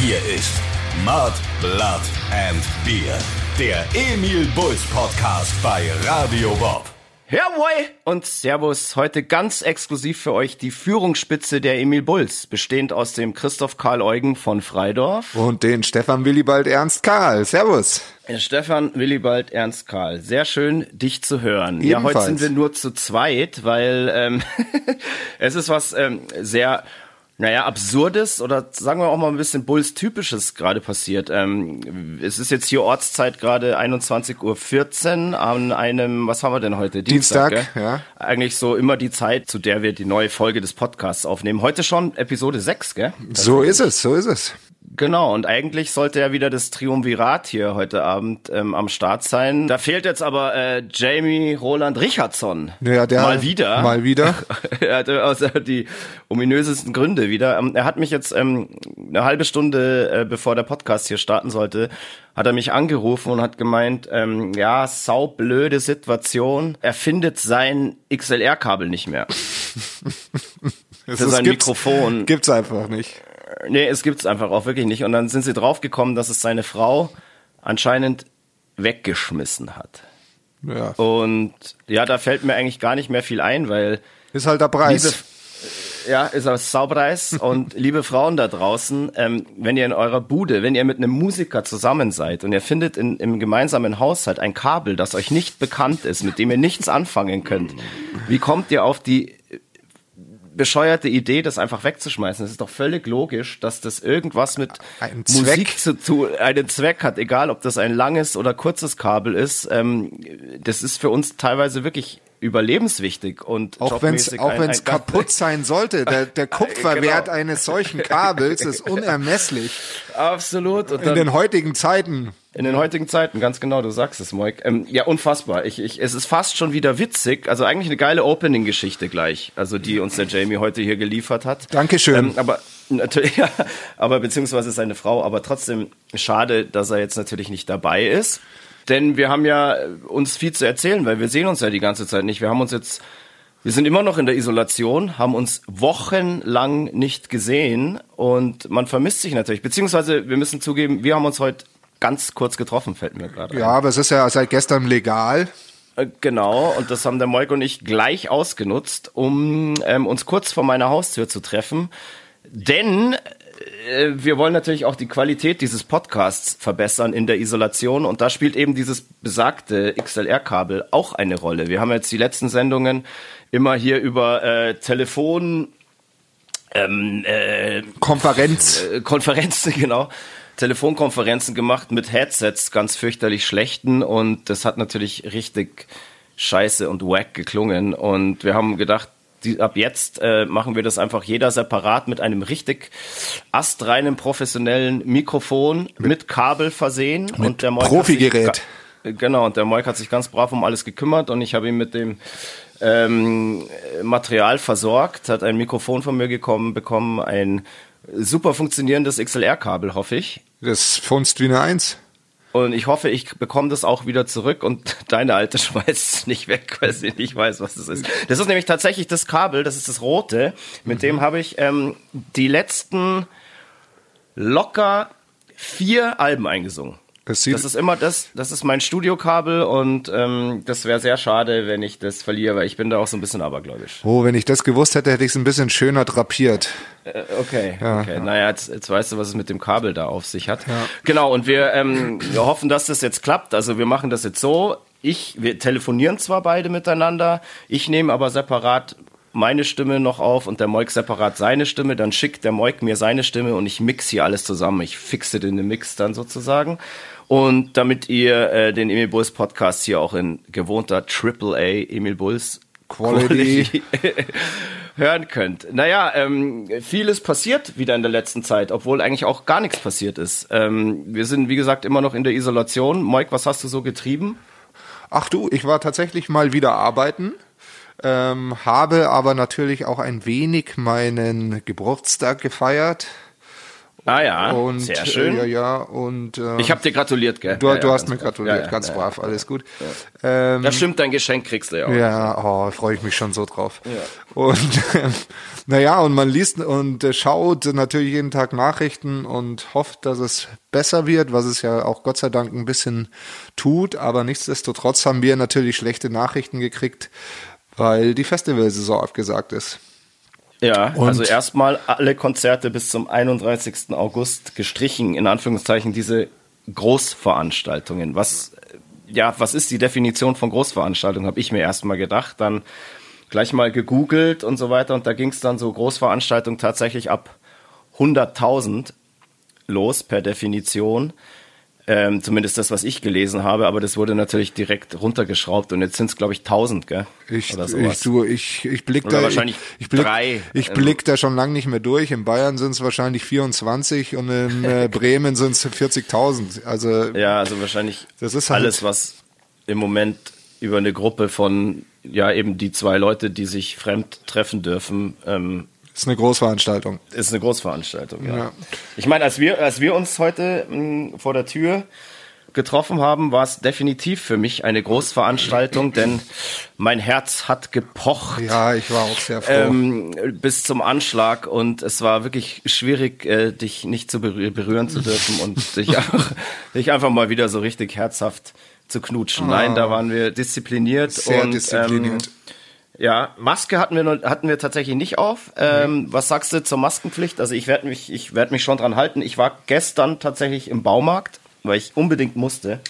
Hier ist Mud, Blood and Beer, der Emil Bulls Podcast bei Radio Bob. Jawohl und Servus. Heute ganz exklusiv für euch die Führungsspitze der Emil Bulls, bestehend aus dem Christoph Karl Eugen von Freidorf. Und den Stefan Willibald Ernst Karl. Servus. Stefan Willibald Ernst Karl. Sehr schön, dich zu hören. Ebenfalls. Ja, heute sind wir nur zu zweit, weil ähm, es ist was ähm, sehr naja, absurdes oder sagen wir auch mal ein bisschen Bulls-typisches gerade passiert. Ähm, es ist jetzt hier Ortszeit gerade 21.14 Uhr an einem, was haben wir denn heute? Dienstag, gell? ja. Eigentlich so immer die Zeit, zu der wir die neue Folge des Podcasts aufnehmen. Heute schon Episode 6, gell? So ist es, so ist es. Genau, und eigentlich sollte ja wieder das Triumvirat hier heute Abend ähm, am Start sein. Da fehlt jetzt aber äh, Jamie Roland Richardson. Ja, der mal wieder. Mal wieder. er hatte aus äh, die ominösesten Gründe wieder. Ähm, er hat mich jetzt ähm, eine halbe Stunde, äh, bevor der Podcast hier starten sollte, hat er mich angerufen und hat gemeint, ähm, ja, saublöde Situation. Er findet sein XLR-Kabel nicht mehr. Für ist- sein Mikrofon. Gibt's einfach nicht. Nee, es gibt's einfach auch wirklich nicht. Und dann sind sie draufgekommen, dass es seine Frau anscheinend weggeschmissen hat. Ja. Und ja, da fällt mir eigentlich gar nicht mehr viel ein, weil Ist halt der Preis. liebe, ja, ist ein Saupreis. und liebe Frauen da draußen, ähm, wenn ihr in eurer Bude, wenn ihr mit einem Musiker zusammen seid und ihr findet in, im gemeinsamen Haushalt ein Kabel, das euch nicht bekannt ist, mit dem ihr nichts anfangen könnt, wie kommt ihr auf die bescheuerte Idee, das einfach wegzuschmeißen. Es ist doch völlig logisch, dass das irgendwas mit Musik zu tun, einen Zweck hat, egal ob das ein langes oder kurzes Kabel ist. Ähm, das ist für uns teilweise wirklich überlebenswichtig und auch wenn es auch ein ganz- kaputt sein sollte, der, der Kupferwert Genau. eines solchen Kabels ist unermesslich. Absolut. Und In dann, den heutigen Zeiten. In den heutigen Zeiten, ganz genau, du sagst es, Moik. Ähm, ja, unfassbar. Ich, ich, es ist fast schon wieder witzig. Also eigentlich eine geile Opening-Geschichte gleich, also die uns der Jamie heute hier geliefert hat. Dankeschön. Ähm, aber natürlich, ja, aber beziehungsweise seine Frau, aber trotzdem schade, dass er jetzt natürlich nicht dabei ist. Denn wir haben ja äh, uns viel zu erzählen, weil wir sehen uns ja die ganze Zeit nicht. Wir haben uns jetzt, wir sind immer noch in der Isolation, haben uns wochenlang nicht gesehen und man vermisst sich natürlich. Beziehungsweise wir müssen zugeben, wir haben uns heute ganz kurz getroffen, fällt mir gerade ein. Ja, aber es ist ja seit gestern legal. Äh, Genau, und das haben der Moik und ich gleich ausgenutzt, um ähm, uns kurz vor meiner Haustür zu treffen. Denn äh, wir wollen natürlich auch die Qualität dieses Podcasts verbessern in der Isolation und da spielt eben dieses besagte XLR-Kabel auch eine Rolle. Wir haben jetzt die letzten Sendungen immer hier über äh, Telefon, ähm, äh, Konferenz. äh, Konferenzen, genau. Telefonkonferenzen gemacht mit Headsets, ganz fürchterlich schlechten und das hat natürlich richtig scheiße und wack geklungen und wir haben gedacht, die, ab jetzt äh, machen wir das einfach jeder separat mit einem richtig astreinen professionellen Mikrofon mit, Kabel versehen und der Moik hat sich Profigerät. ga- Genau, und der Moik hat sich ganz brav um alles gekümmert und ich habe ihn mit dem ähm, Material versorgt, hat ein Mikrofon von mir gekommen, bekommen, ein super funktionierendes XLR-Kabel, hoffe ich. Das wie eine Eins. Und ich hoffe, ich bekomme das auch wieder zurück und deine alte schmeißt es nicht weg, weil sie nicht weiß, was das ist. Das ist nämlich tatsächlich das Kabel, das ist das rote. Mit dem habe ich ähm, die letzten locker vier Alben eingesungen. Das Das ist immer das, das ist mein Studiokabel und ähm, das wäre sehr schade, wenn ich das verliere, weil ich bin da auch so ein bisschen abergläubisch. Oh, wenn ich das gewusst hätte, hätte ich es ein bisschen schöner drapiert. Äh, Okay, okay. Naja, jetzt, jetzt weißt du, was es mit dem Kabel da auf sich hat. Genau, und wir, ähm, wir hoffen, dass das jetzt klappt. Also wir machen das jetzt so. Ich, wir telefonieren zwar beide miteinander, ich nehme aber separat meine Stimme noch auf und der Moik separat seine Stimme, dann schickt der Moik mir seine Stimme und ich mix hier alles zusammen. Ich fixe den Mix dann sozusagen. Und damit ihr äh, den Emil Bulls Podcast hier auch in gewohnter AAA Emil Bulls Quality. hören könnt. Naja, ähm, vieles passiert wieder in der letzten Zeit, obwohl eigentlich auch gar nichts passiert ist. Ähm, wir sind, wie gesagt, immer noch in der Isolation. Moik, was hast du so getrieben? Ach du, ich war tatsächlich mal wieder arbeiten, ähm, habe aber natürlich auch ein wenig meinen Geburtstag gefeiert Ah ja, und, sehr schön. Äh, ja, ja, und äh, ich habe dir gratuliert, gell? Du, ja, du ja, hast mir gratuliert, ja, ganz brav, alles gut. Ähm, das stimmt, dein Geschenk kriegst du ja auch. Ja, oh, freue ich mich schon so drauf. Ja. Und äh, naja, und man liest und äh, schaut natürlich jeden Tag Nachrichten und hofft, dass es besser wird, was es ja auch Gott sei Dank ein bisschen tut. Aber nichtsdestotrotz haben wir natürlich schlechte Nachrichten gekriegt, weil die Festivalsaison abgesagt ist. Ja, und also erstmal alle Konzerte bis zum 31. August gestrichen, in Anführungszeichen diese Großveranstaltungen. Was, ja, was ist die Definition von Großveranstaltung, habe ich mir erstmal gedacht. Dann gleich mal gegoogelt und so weiter und da ging es dann so Großveranstaltung tatsächlich ab 100.000 los per Definition. Ähm, zumindest das, was ich gelesen habe, aber das wurde natürlich direkt runtergeschraubt und jetzt sind es, glaube ich, 1000, gell? Ich, ich, du, ich, ich blick Oder da, wahrscheinlich ich, ich blick, drei. Ich blick da schon lange nicht mehr durch. In Bayern sind es wahrscheinlich 24 und in äh, Bremen sind es 40.000. Also ja, also wahrscheinlich das ist halt alles, was im Moment über eine Gruppe von ja eben die zwei Leute, die sich fremd treffen dürfen, ähm, ist eine Großveranstaltung. Ist eine Großveranstaltung, ja. ja. Ich meine, als wir, als wir uns heute mh, hm, vor der Tür getroffen haben, war es definitiv für mich eine Großveranstaltung, denn mein Herz hat gepocht. Ja, ich war auch sehr froh. Ähm, bis zum Anschlag und es war wirklich schwierig, äh, dich nicht zu berühren zu dürfen und dich, einfach, dich einfach mal wieder so richtig herzhaft zu knutschen. Oh. Nein, da waren wir diszipliniert sehr und diszipliniert. Ähm, ja, Maske hatten wir noch, hatten wir tatsächlich nicht auf. Ähm, mhm. Was sagst du zur Maskenpflicht? Also ich werde mich, ich werde mich schon dran halten. Ich war gestern tatsächlich im Baumarkt, weil ich unbedingt musste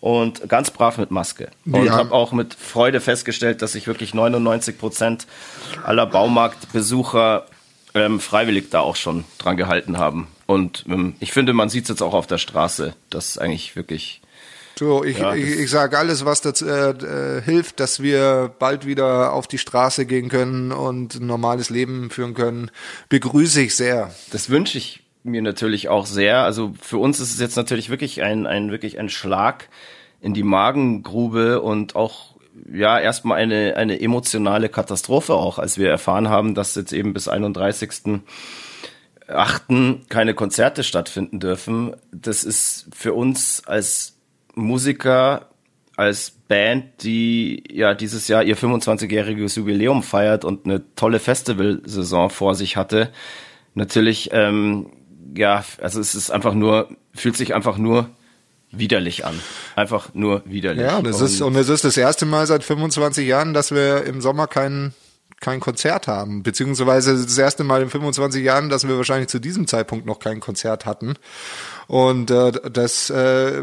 und ganz brav mit Maske. Und ja. habe auch mit Freude festgestellt, dass sich wirklich 99 Prozent aller Baumarktbesucher ähm, freiwillig da auch schon dran gehalten haben. Und ähm, ich finde, man sieht es jetzt auch auf der Straße, dass eigentlich wirklich so, ich, ja, ich, ich sage alles, was das äh, äh, hilft, dass wir bald wieder auf die Straße gehen können und ein normales Leben führen können, begrüße ich sehr. Das wünsche ich mir natürlich auch sehr. Also für uns ist es jetzt natürlich wirklich ein, ein wirklich ein Schlag in die Magengrube und auch ja erstmal eine eine emotionale Katastrophe auch, als wir erfahren haben, dass jetzt eben bis 31 achten keine Konzerte stattfinden dürfen. Das ist für uns als Musiker als Band, die ja dieses Jahr ihr 25-jähriges Jubiläum feiert und eine tolle Festivalsaison vor sich hatte, natürlich, ähm, ja, also es ist einfach nur, fühlt sich einfach nur widerlich an. Einfach nur widerlich. Ja, und es ist, und es ist das erste Mal seit 25 Jahren, dass wir im Sommer keinen kein Konzert haben, beziehungsweise das erste Mal in 25 Jahren, dass wir wahrscheinlich zu diesem Zeitpunkt noch kein Konzert hatten. Und äh, das äh, äh,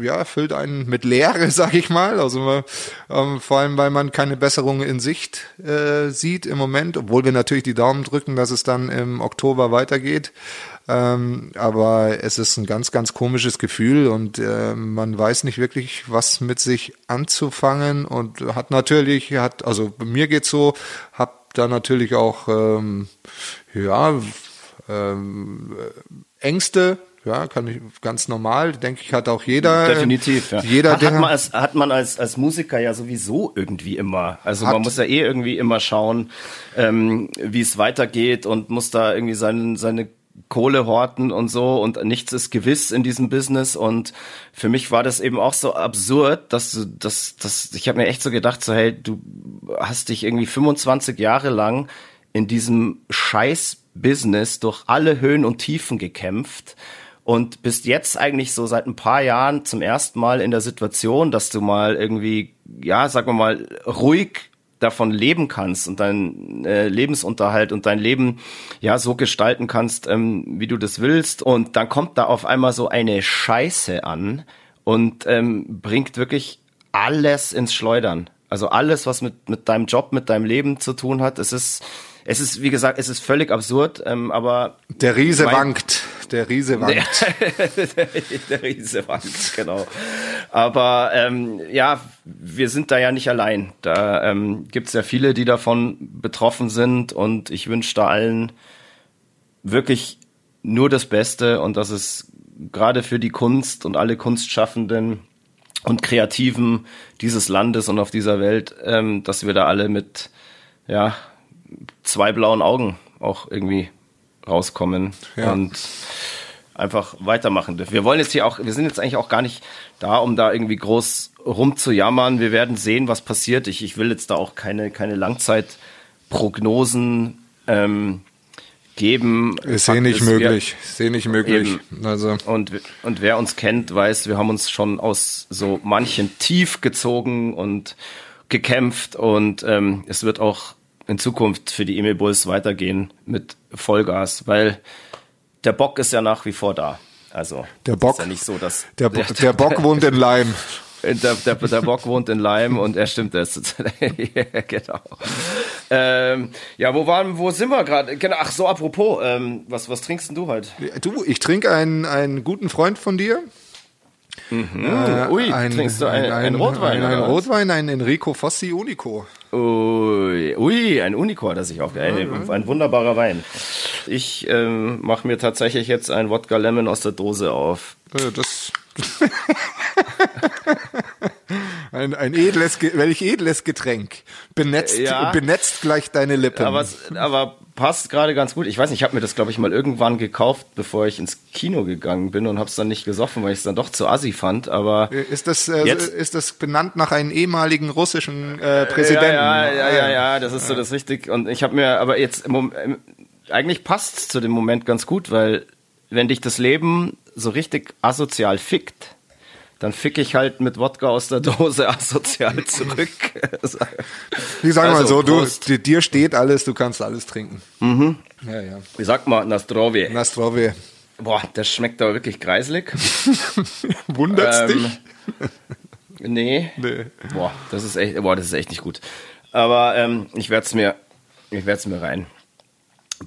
ja, füllt einen mit Leere, sag ich mal. Also ähm, vor allem, weil man keine Besserung in Sicht äh, sieht im Moment, obwohl wir natürlich die Daumen drücken, dass es dann im Oktober weitergeht. Ähm, aber es ist ein ganz, ganz komisches Gefühl. Und äh, man weiß nicht wirklich, was mit sich anzufangen. Und hat natürlich, hat, also mir geht's so, hab da natürlich auch ähm, ja ähm, Ängste, ja, kann ich ganz normal, denke ich, hat auch jeder. Definitiv, ja. Jeder, hat, hat man, als, hat man als, als Musiker ja sowieso irgendwie immer. Also man muss ja eh irgendwie immer schauen, ähm, wie es weitergeht und muss da irgendwie seinen, seine Kohle horten und so und nichts ist gewiss in diesem Business und für mich war das eben auch so absurd, dass du das das ich habe mir echt so gedacht so hey, du hast dich irgendwie 25 Jahre lang in diesem scheiß Business durch alle Höhen und Tiefen gekämpft und bist jetzt eigentlich so seit ein paar Jahren zum ersten Mal in der Situation, dass du mal irgendwie ja, sag mal ruhig davon leben kannst und deinen äh, Lebensunterhalt und dein Leben ja so gestalten kannst, ähm, wie du das willst. Und dann kommt da auf einmal so eine Scheiße an und ähm, bringt wirklich alles ins Schleudern. Also alles, was mit, mit deinem Job, mit deinem Leben zu tun hat. Es ist, es ist, wie gesagt, es ist völlig absurd, ähm, aber. Der Riese mein, wankt. Der Riese wankt. Der, der Riese genau. Aber ähm, ja, wir sind da ja nicht allein. Da ähm, gibt es ja viele, die davon betroffen sind und ich wünsche da allen wirklich nur das Beste und dass es gerade für die Kunst und alle Kunstschaffenden und Kreativen dieses Landes und auf dieser Welt, ähm, dass wir da alle mit ja zwei blauen Augen auch irgendwie rauskommen. Ja. Und einfach weitermachen dürfen. Wir wollen jetzt hier auch, wir sind jetzt eigentlich auch gar nicht da, um da irgendwie groß rumzujammern. Wir werden sehen, was passiert. Ich, ich will jetzt da auch keine, keine Langzeitprognosen ähm, geben. Ist eh nicht möglich. Ist eh nicht möglich. Also. Und, und wer uns kennt, weiß, wir haben uns schon aus so manchen tief gezogen und gekämpft und ähm, es wird auch in Zukunft für die Emil Bulls weitergehen mit Vollgas, weil der Bock ist ja nach wie vor da. Also der Bock ist ja nicht so, dass der, Bo der Bock wohnt in Leim. Der, der, der Bock wohnt in Leim und er stimmt das. ja, genau. Ähm, ja, wo waren, wo sind wir gerade? Genau, ach so, apropos, ähm, was, was trinkst denn du heute? Du, ich trinke einen, einen guten Freund von dir. Mhm. Äh, Ui, ein, trinkst du einen ein, ein Rotwein? Ein, ein Rotwein, ein Enrico Fossi Unico. Ui, ui ein Unico hat er sich auch. Ein, ein wunderbarer Wein. Ich ähm, mache mir tatsächlich jetzt ein Wodka Lemon aus der Dose auf. Äh, das ein, ein edles, welch edles Getränk. Benetzt, ja, benetzt gleich deine Lippen. Aber, aber passt gerade ganz gut. Ich weiß nicht, ich habe mir das, glaube ich, mal irgendwann gekauft, bevor ich ins Kino gegangen bin und habe es dann nicht gesoffen, weil ich es dann doch zu assi fand. Aber ist das, äh, jetzt, ist das benannt nach einem ehemaligen russischen äh, Präsidenten? Ja, ja, ja, ja, ja, das ist so das richtig. Und ich habe mir, aber jetzt, eigentlich passt es zu dem Moment ganz gut, weil wenn dich das Leben so richtig asozial fickt, dann fick ich halt mit Wodka aus der Dose asozial zurück. Wie sag also, mal so, Prost. du, dir steht alles, du kannst alles trinken. Mhm. Ja, ja. Wie sagt man, Nastrovi? Nastrovi. Boah, das schmeckt aber wirklich kreislig. Wundert's ähm, dich? Nee. nee. Boah, das ist echt, boah, das ist echt nicht gut. Aber ähm, ich werde es mir, ich werde es mir rein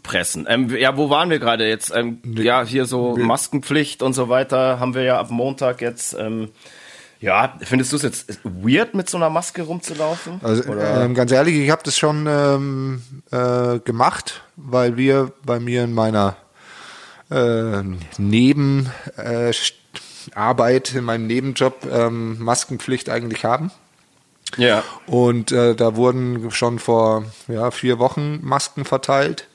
pressen. Ähm, ja, wo waren wir gerade jetzt? Ähm, ja, hier so Maskenpflicht und so weiter haben wir ja ab Montag jetzt. Ähm, ja, findest du es jetzt weird, mit so einer Maske rumzulaufen? Also ähm, ganz ehrlich, ich habe das schon ähm, äh, gemacht, weil wir bei mir in meiner äh, Nebenarbeit, äh, in meinem Nebenjob ähm, Maskenpflicht eigentlich haben. Ja. Und äh, da wurden schon vor ja, vier Wochen Masken verteilt.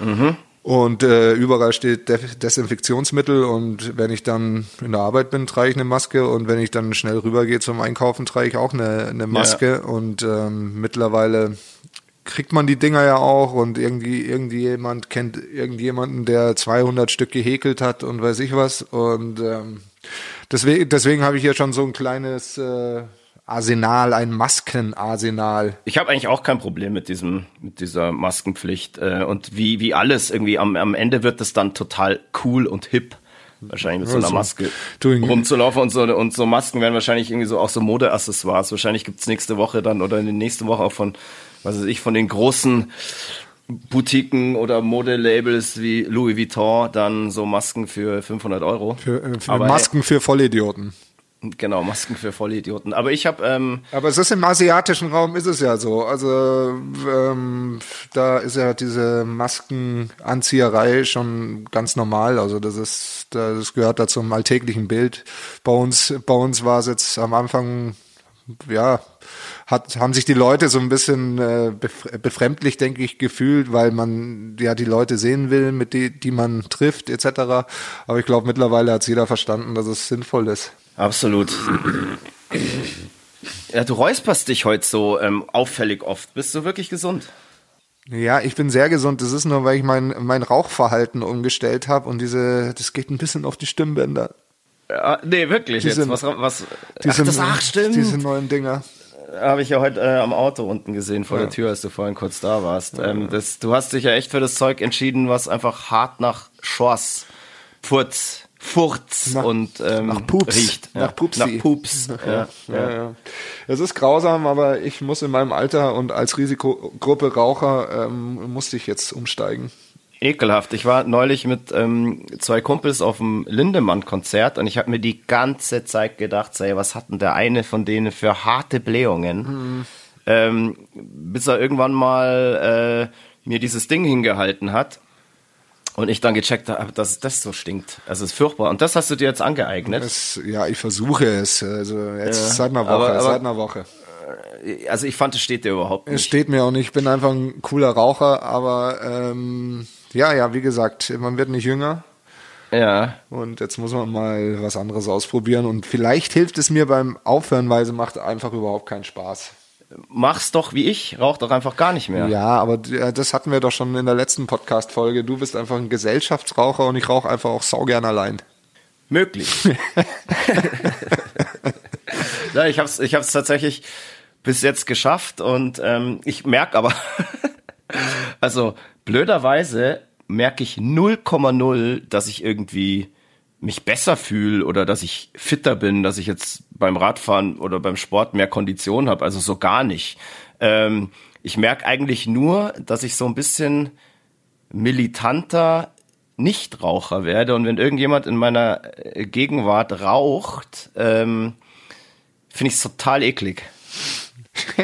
Mhm. Und äh, überall steht De Desinfektionsmittel und wenn ich dann in der Arbeit bin, trage ich eine Maske und wenn ich dann schnell rübergehe zum Einkaufen, trage ich auch eine, eine Maske ja. und ähm, mittlerweile kriegt man die Dinger ja auch und irgendwie irgendjemand kennt irgendjemanden, der 200 Stück gehäkelt hat und weiß ich was und ähm, deswegen, deswegen habe ich hier schon so ein kleines äh, Arsenal, ein Maskenarsenal. Ich habe eigentlich auch kein Problem mit diesem, mit dieser Maskenpflicht. Äh, und wie, wie alles irgendwie am, am Ende wird es dann total cool und hip. Wahrscheinlich mit so einer also, Maske rumzulaufen und so, und so Masken werden wahrscheinlich irgendwie so auch so Modeaccessoires. Wahrscheinlich gibt's nächste Woche dann oder in der nächsten Woche auch von, was weiß ich, von den großen Boutiquen oder Modelabels wie Louis Vuitton dann so Masken für 500 Euro. Für, äh, für Masken für Vollidioten. Genau, Masken für Vollidioten. Aber ich habe. Ähm Aber es ist im asiatischen Raum ist es ja so. Also ähm, da ist ja diese Maskenanzieherei schon ganz normal. Also das ist, das gehört da zum alltäglichen Bild. Bei uns, bei uns war es jetzt am Anfang, ja, hat, haben sich die Leute so ein bisschen äh, befremdlich, denke ich, gefühlt, weil man ja die Leute sehen will, mit die, die man trifft, etc. Aber ich glaube, mittlerweile hat jeder verstanden, dass es sinnvoll ist. Absolut. Ja, du räusperst dich heute so ähm, auffällig oft. Bist du wirklich gesund? Ja, ich bin sehr gesund. Das ist nur, weil ich mein, mein Rauchverhalten umgestellt habe und diese, das geht ein bisschen auf die Stimmbänder. Ja, nee, wirklich. Diese, jetzt. Was, was, diese, ach, das, ach, stimmt. Diese neuen Dinger. Habe ich ja heute äh, am Auto unten gesehen vor ja. der Tür, als du vorhin kurz da warst. Ja. Ähm, das, du hast dich ja echt für das Zeug entschieden, was einfach hart nach Schors, Pfurz, Furz nach, und ähm, nach Pups. riecht. Nach Pupsi. Nach Pups. Ja, ja, ja. Es ist grausam, aber ich muss in meinem Alter und als Risikogruppe Raucher ähm, musste ich jetzt umsteigen. Ekelhaft. Ich war neulich mit ähm, zwei Kumpels auf dem Lindemann-Konzert und ich habe mir die ganze Zeit gedacht, say, was hat denn der eine von denen für harte Blähungen? Mhm. Ähm, bis er irgendwann mal äh, mir dieses Ding hingehalten hat und ich dann gecheckt habe, dass das so stinkt. Also es ist furchtbar. Und das hast du dir jetzt angeeignet? Das, ja, ich versuche es. Also jetzt ja, seit einer Woche. Aber, aber, seit einer Woche. Äh, also ich fand, es steht dir überhaupt nicht. Es steht mir auch nicht. Ich bin einfach ein cooler Raucher, aber ähm, ja, ja, wie gesagt, man wird nicht jünger. Ja. Und jetzt muss man mal was anderes ausprobieren. Und vielleicht hilft es mir beim Aufhören, weil sie macht einfach überhaupt keinen Spaß. Mach's doch wie ich, rauch doch einfach gar nicht mehr. Ja, aber das hatten wir doch schon in der letzten Podcast-Folge. Du bist einfach ein Gesellschaftsraucher und ich rauche einfach auch saugern allein. Möglich. ja, ich hab's, ich hab's tatsächlich bis jetzt geschafft und ähm, ich merk aber, also blöderweise merke ich 0,0, dass ich irgendwie mich besser fühle oder dass ich fitter bin, dass ich jetzt beim Radfahren oder beim Sport mehr Kondition habe. Also so gar nicht. Ähm, ich merke eigentlich nur, dass ich so ein bisschen militanter Nichtraucher werde. Und wenn irgendjemand in meiner äh, Gegenwart raucht, ähm, finde ich es total eklig.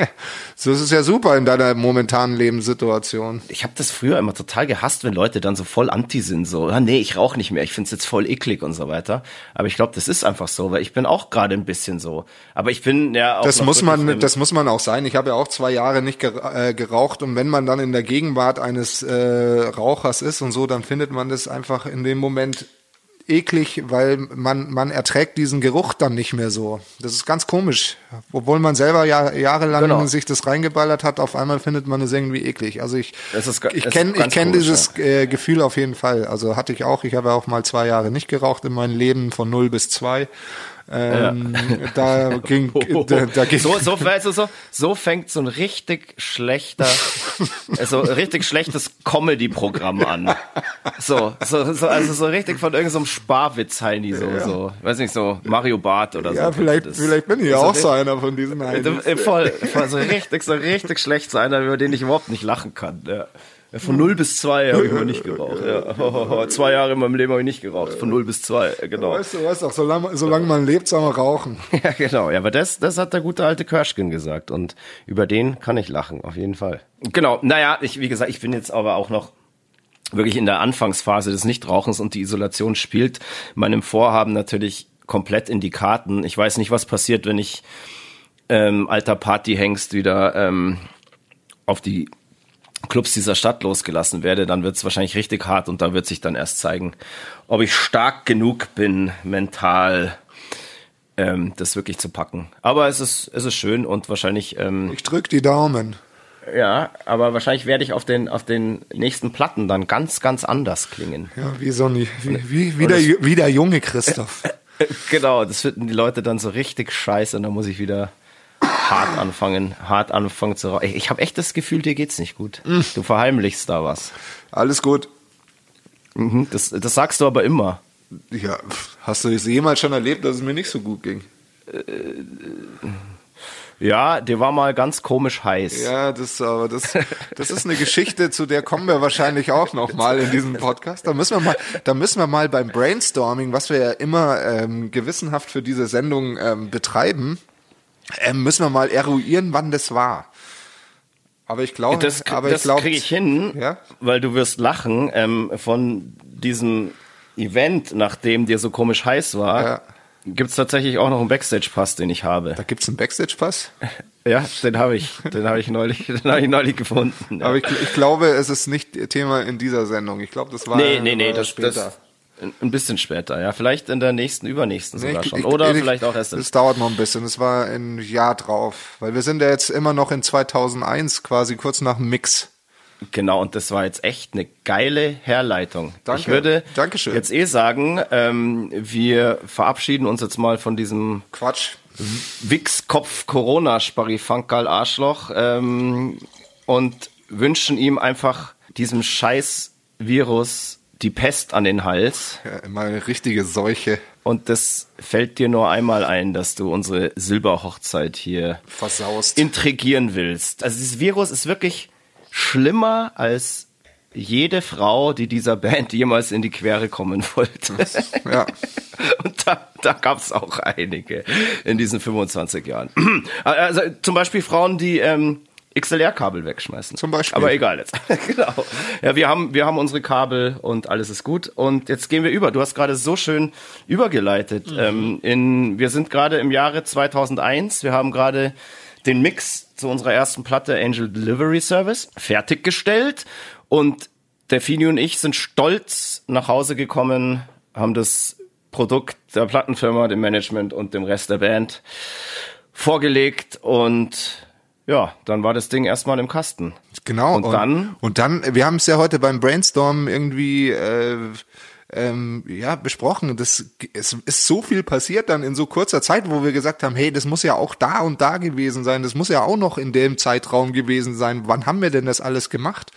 so ist es ja super in deiner momentanen Lebenssituation. Ich habe das früher immer total gehasst, wenn Leute dann so voll anti sind, so, ja, nee, ich rauche nicht mehr, ich find's jetzt voll eklig und so weiter. Aber ich glaube, das ist einfach so, weil ich bin auch gerade ein bisschen so. Aber ich bin ja auch. Das muss man, das muss man auch sein. Ich habe ja auch zwei Jahre nicht äh, geraucht und wenn man dann in der Gegenwart eines äh, Rauchers ist und so, dann findet man das einfach in dem Moment eklig, weil man, man erträgt diesen Geruch dann nicht mehr so. Das ist ganz komisch. Obwohl man selber ja jahrelang genau. sich das reingeballert hat, auf einmal findet man es irgendwie eklig. Also ich, ist, ich kenne ich kenn dieses ja. äh, Gefühl auf jeden Fall. Also hatte ich auch. Ich habe auch mal zwei Jahre nicht geraucht in meinem Leben von 0 bis 2. Ähm, ja. Da ging, da, da ging so, so, weißt du, so, so fängt so ein richtig schlechter, so richtig schlechtes Comedy-Programm an. So, so, so, also so richtig von irgendeinem so Sparwitz Heini, so, ja. so, weiß nicht, so Mario Bart oder so. Ja, vielleicht, vielleicht bin ich ja auch so einer von diesen Heinis. Voll, voll, so richtig, so richtig schlecht so einer, über den ich überhaupt nicht lachen kann, ja. Von 0 bis 2 habe ich immer nicht geraucht. Ja. Zwei Jahre in meinem Leben habe ich nicht geraucht. Von 0 bis 2, genau. Weißt du, weißt doch, solange, solange man lebt, soll man rauchen. Ja, genau. Ja, aber das, das hat der gute alte Kirschkin gesagt. Und über den kann ich lachen, auf jeden Fall. Genau. Naja, ich, wie gesagt, ich bin jetzt aber auch noch wirklich in der Anfangsphase des Nichtrauchens und die Isolation spielt meinem Vorhaben natürlich komplett in die Karten. Ich weiß nicht, was passiert, wenn ich ähm, alter Partyhengst wieder ähm, auf die Clubs dieser Stadt losgelassen werde, dann wird es wahrscheinlich richtig hart und da wird sich dann erst zeigen, ob ich stark genug bin, mental, ähm, das wirklich zu packen. Aber es ist, es ist schön und wahrscheinlich. Ähm, ich drück die Daumen. Ja, aber wahrscheinlich werde ich auf den, auf den nächsten Platten dann ganz, ganz anders klingen. Ja, wie so ein, wie, wie, wie, der, wie der junge Christoph. genau, das finden die Leute dann so richtig scheiße und dann muss ich wieder hart anfangen, hart anfangen zu rauchen. Ich habe echt das Gefühl, dir geht's nicht gut. Du verheimlichst da was. Alles gut. Mhm, das, das sagst du aber immer. Ja, hast du es jemals schon erlebt, dass es mir nicht so gut ging? Ja, dir war mal ganz komisch heiß. Ja, das, aber das, das ist eine Geschichte, zu der kommen wir wahrscheinlich auch noch mal in diesem Podcast. Da müssen wir mal, da müssen wir mal beim Brainstorming, was wir ja immer ähm, gewissenhaft für diese Sendung ähm, betreiben, ähm, müssen wir mal eruieren, wann das war. Aber ich glaube, das, aber das glaub, kriege ich hin, ja? weil du wirst lachen ähm, von diesem Event, nachdem dir so komisch heiß war. Ja. Gibt es tatsächlich auch noch einen Backstage-Pass, den ich habe. Da gibt's einen Backstage-Pass? Ja, den habe ich. Den habe ich neulich, den habe ich neulich gefunden. Ja. Aber ich, ich, glaube, es ist nicht Thema in dieser Sendung. Ich glaube, das war. Nee, nee, nee, das, später. Das, ein bisschen später, ja. Vielleicht in der nächsten, übernächsten sogar ich, schon. Oder ich, vielleicht auch erst. Es dauert noch ein bisschen. Es war ein Jahr drauf. Weil wir sind ja jetzt immer noch in 2001, quasi kurz nach dem Mix. Genau, und das war jetzt echt eine geile Herleitung. Danke. Ich würde Dankeschön. jetzt eh sagen, ähm, wir verabschieden uns jetzt mal von diesem Quatsch. Wichskopf Corona Sparifankal Arschloch ähm, und wünschen ihm einfach diesem scheiß Virus die Pest an den Hals. Ja, immer eine richtige Seuche. Und das fällt dir nur einmal ein, dass du unsere Silberhochzeit hier versaust. Intrigieren willst. Also dieses Virus ist wirklich schlimmer als jede Frau, die dieser Band jemals in die Quere kommen wollte. Ja. Und da, da gab es auch einige in diesen 25 Jahren. Also zum Beispiel Frauen, die ähm, XLR-Kabel wegschmeißen. Zum Beispiel. Aber egal jetzt. genau. Ja, wir haben, wir haben unsere Kabel und alles ist gut. Und jetzt gehen wir über. Du hast gerade so schön übergeleitet. Mhm. Ähm, in, wir sind gerade im Jahre 2001. Wir haben gerade den Mix zu unserer ersten Platte Angel Delivery Service fertiggestellt. Und der Fini und ich sind stolz nach Hause gekommen haben das Produkt der Plattenfirma, dem Management und dem Rest der Band vorgelegt und ja, dann war das Ding erstmal im Kasten. Genau. Und, und dann? Und dann, wir haben es ja heute beim Brainstorm irgendwie äh, ähm, ja, besprochen. Das, es ist so viel passiert dann in so kurzer Zeit, wo wir gesagt haben, hey, das muss ja auch da und da gewesen sein, das muss ja auch noch in dem Zeitraum gewesen sein. Wann haben wir denn das alles gemacht?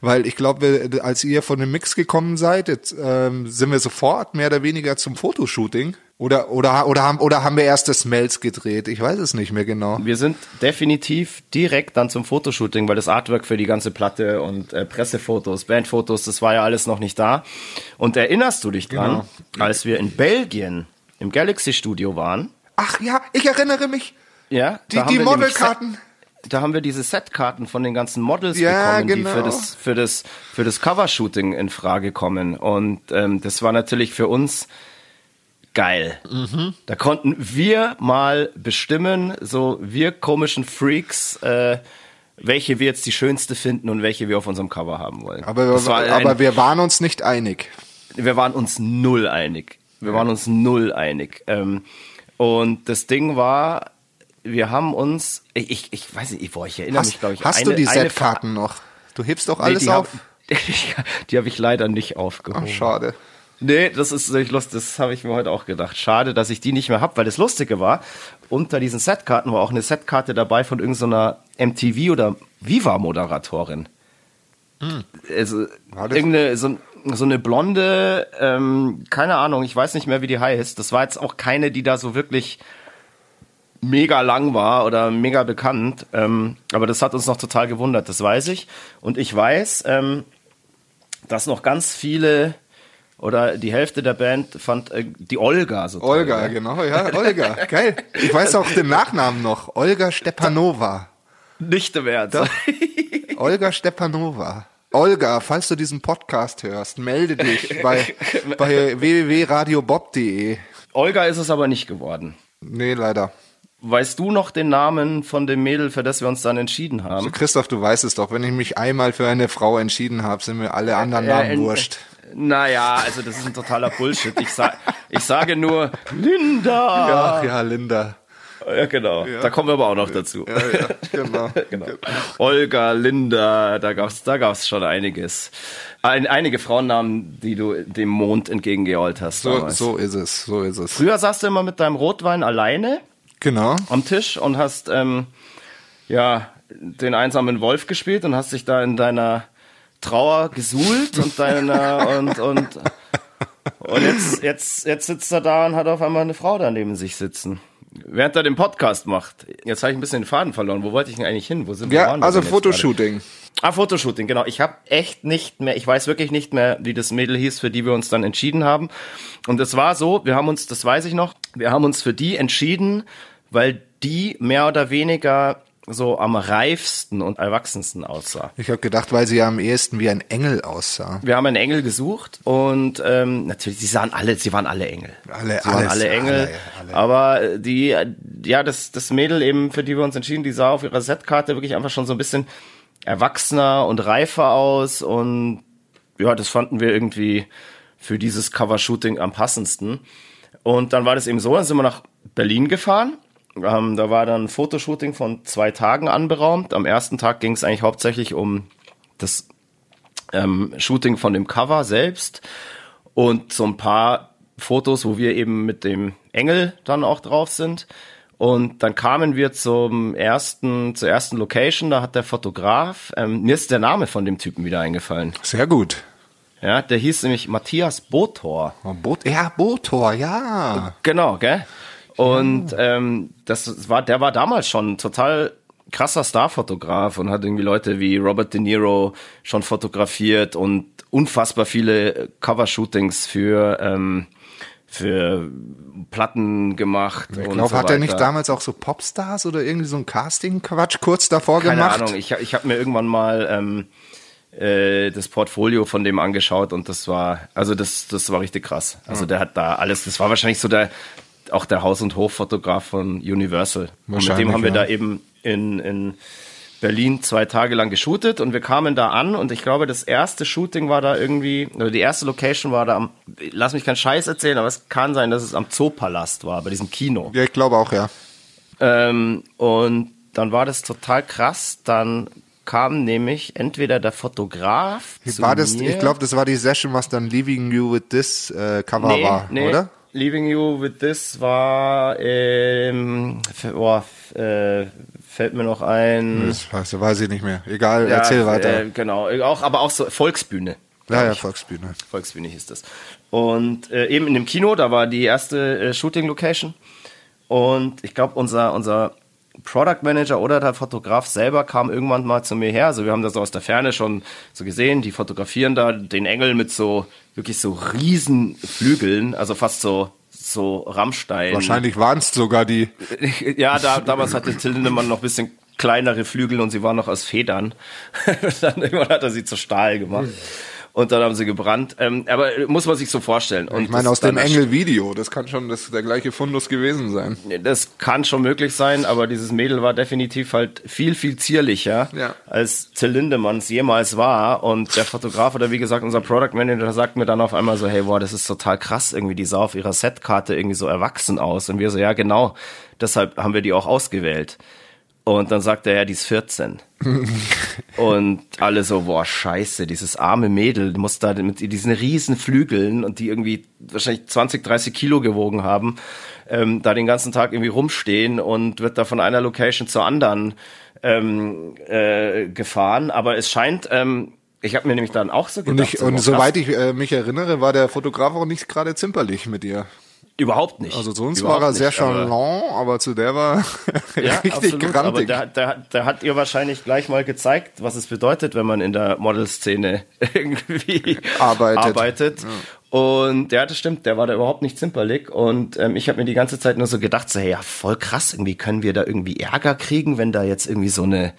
Weil ich glaube, als ihr von dem Mix gekommen seid, jetzt, ähm, sind wir sofort mehr oder weniger zum Fotoshooting. Oder, oder, oder, haben, oder haben wir erst das Smells gedreht? Ich weiß es nicht mehr genau. Wir sind definitiv direkt dann zum Fotoshooting, weil das Artwork für die ganze Platte und äh, Pressefotos, Bandfotos, das war ja alles noch nicht da. Und erinnerst du dich dran, genau. als wir in Belgien im Galaxy Studio waren? Ach ja, ich erinnere mich. Ja, die, die Modelkarten da haben wir diese Setkarten von den ganzen Models ja, bekommen, genau. die für das für das für das Covershooting in Frage kommen und ähm, das war natürlich für uns geil. Mhm. Da konnten wir mal bestimmen, so wir komischen Freaks, äh, welche wir jetzt die schönste finden und welche wir auf unserem Cover haben wollen. Aber, wir, aber wir waren uns nicht einig. Wir waren uns null einig. Wir waren uns null einig. Ähm, und das Ding war, wir haben uns, ich, ich, ich weiß nicht, boah, ich erinnere hast, mich, glaube ich. Hast eine, du die Setkarten noch? Du hebst doch alles nee, auf. Hab, die habe ich leider nicht aufgehoben. Ach, schade. Nee, das ist natürlich lustig. Das habe ich mir heute auch gedacht. Schade, dass ich die nicht mehr habe, weil das Lustige war, unter diesen Setkarten war auch eine Setkarte dabei von irgendeiner MTV oder Viva-Moderatorin. Hm. Also, irgendeine, so, so eine blonde, ähm, keine Ahnung, ich weiß nicht mehr, wie die heißt. Das war jetzt auch keine, die da so wirklich mega lang war oder mega bekannt. Ähm, aber das hat uns noch total gewundert, das weiß ich. Und ich weiß, ähm, dass noch ganz viele oder die Hälfte der Band fand äh, die Olga so toll. Olga, ne? genau, ja, Olga, geil. Ich weiß auch den Nachnamen noch, Olga Stepanova. Nicht im Ernst. Olga Stepanova. Olga, falls du diesen Podcast hörst, melde dich bei, bei www.radiobob.de. Olga ist es aber nicht geworden. Nee, leider. Weißt du noch den Namen von dem Mädel, für das wir uns dann entschieden haben? Also Christoph, du weißt es doch. Wenn ich mich einmal für eine Frau entschieden habe, sind mir alle anderen Namen äh, äh, wurscht. Naja, also das ist ein totaler Bullshit. Ich, sa ich sage nur Linda. Ja, ja, Linda. Ja, genau. Ja. Da kommen wir aber auch noch dazu. Ja, ja, genau. genau. Olga, Linda, da gab's, da gab's schon einiges. Ein, einige Frauennamen, die du dem Mond entgegengeholt hast. So, so ist es, so ist es. Früher saßt du immer mit deinem Rotwein alleine. Genau. Am Tisch und hast, ähm, ja, den einsamen Wolf gespielt und hast dich da in deiner Trauer gesuhlt und deiner und und und jetzt jetzt jetzt sitzt er da und hat auf einmal eine Frau da neben sich sitzen. Während er den Podcast macht. Jetzt habe ich ein bisschen den Faden verloren. Wo wollte ich denn eigentlich hin? Wo sind wir? Ja, also Fotoshooting. Ah, Fotoshooting, genau. Ich habe echt nicht mehr, ich weiß wirklich nicht mehr, wie das Mädel hieß, für die wir uns dann entschieden haben. Und es war so, wir haben uns, das weiß ich noch, wir haben uns für die entschieden, weil die mehr oder weniger so am reifsten und erwachsensten aussah. Ich habe gedacht, weil sie ja am ehesten wie ein Engel aussah. Wir haben einen Engel gesucht und ähm, natürlich, sie sahen alle, sie waren alle Engel. Alle, sie waren alle Engel. Alle, alle. Aber die, ja, das, das Mädel eben, für die wir uns entschieden, die sah auf ihrer Setkarte wirklich einfach schon so ein bisschen erwachsener und reifer aus und ja, das fanden wir irgendwie für dieses Cover-Shooting am passendsten. Und dann war das eben so, dann sind wir nach Berlin gefahren ähm, da war dann ein Fotoshooting von zwei Tagen anberaumt. Am ersten Tag ging es eigentlich hauptsächlich um das ähm, Shooting von dem Cover selbst und so ein paar Fotos, wo wir eben mit dem Engel dann auch drauf sind. Und dann kamen wir zum ersten, zur ersten Location, da hat der Fotograf, ähm, mir ist der Name von dem Typen wieder eingefallen. Sehr gut. Ja, der hieß nämlich Matthias Botor. Oh, Bot ja, Botor, ja. Genau, gell? Und ähm, das war, der war damals schon total krasser Starfotograf und hat irgendwie Leute wie Robert De Niro schon fotografiert und unfassbar viele Cover-Shootings für ähm, für Platten gemacht. Ich glaube, so hat er nicht damals auch so Popstars oder irgendwie so ein Casting-Quatsch kurz davor Keine gemacht? Keine Ahnung, ich, ich habe mir irgendwann mal ähm, äh, das Portfolio von dem angeschaut und das war, also das, das war richtig krass. Also der hat da alles, das war wahrscheinlich so der, auch der Haus- und Hoffotograf von Universal. Und mit dem haben wir ja. da eben in, in Berlin zwei Tage lang geshootet und wir kamen da an und ich glaube, das erste Shooting war da irgendwie, oder die erste Location war da am, lass mich keinen Scheiß erzählen, aber es kann sein, dass es am Zoopalast war, bei diesem Kino. Ja, ich glaube auch, ja. Ähm, und dann war das total krass. Dann kam nämlich entweder der Fotograf. War das, mir. ich glaube, das war die Session, was dann Leaving You with This äh, Cover nee, war, nee. oder? Leaving You with This war, ähm, boah, äh, fällt mir noch ein. Das weiß, weiß ich nicht mehr. Egal, ja, erzähl weiter. Äh, genau, auch, aber auch so Volksbühne. Ja, ja, Volksbühne. Volksbühne hieß das. Und äh, eben in dem Kino, da war die erste äh, Shooting-Location. Und ich glaube, unser, unser Product Manager oder der Fotograf selber kam irgendwann mal zu mir her. Also wir haben das aus der Ferne schon so gesehen. Die fotografieren da den Engel mit so wirklich so riesen Flügeln, also fast so so Rammstein. Wahrscheinlich waren es sogar die. ja, da, damals hatte Till Lindemann noch ein bisschen kleinere Flügel und sie waren noch aus Federn. Dann irgendwann hat er sie zu Stahl gemacht. Und dann haben sie gebrannt. Ähm, aber muss man sich so vorstellen. Und ich meine, aus dem Engel-Video, das kann schon das, der gleiche Fundus gewesen sein. Das kann schon möglich sein, aber dieses Mädel war definitiv halt viel, viel zierlicher, ja. als Till Lindemanns jemals war. Und der Fotograf oder wie gesagt unser Product Manager sagt mir dann auf einmal so, hey, boah, das ist total krass, irgendwie die sah auf ihrer Setkarte irgendwie so erwachsen aus. Und wir so, ja genau, deshalb haben wir die auch ausgewählt. Und dann sagt er, ja, die ist 14. und alle so, boah, scheiße, dieses arme Mädel muss da mit diesen riesen Flügeln und die irgendwie wahrscheinlich 20, 30 Kilo gewogen haben, ähm, da den ganzen Tag irgendwie rumstehen und wird da von einer Location zur anderen ähm, äh, gefahren. Aber es scheint, ähm, ich habe mir nämlich dann auch so gedacht. Und, ich, und so, soweit ich äh, mich erinnere, war der Fotograf auch nicht gerade zimperlich mit ihr. Überhaupt nicht. Also sonst Überhaupt war er sehr charmant, aber, aber, zu der war ja, richtig absolut, grantig. Aber der, der, der hat ihr wahrscheinlich gleich mal gezeigt, was es bedeutet, wenn man in der Modelszene irgendwie arbeitet. arbeitet. Ja. Und ja, das stimmt, der war da überhaupt nicht zimperlich. Und ähm, ich habe mir die ganze Zeit nur so gedacht, so, hey, ja, voll krass, irgendwie können wir da irgendwie Ärger kriegen, wenn da jetzt irgendwie so eine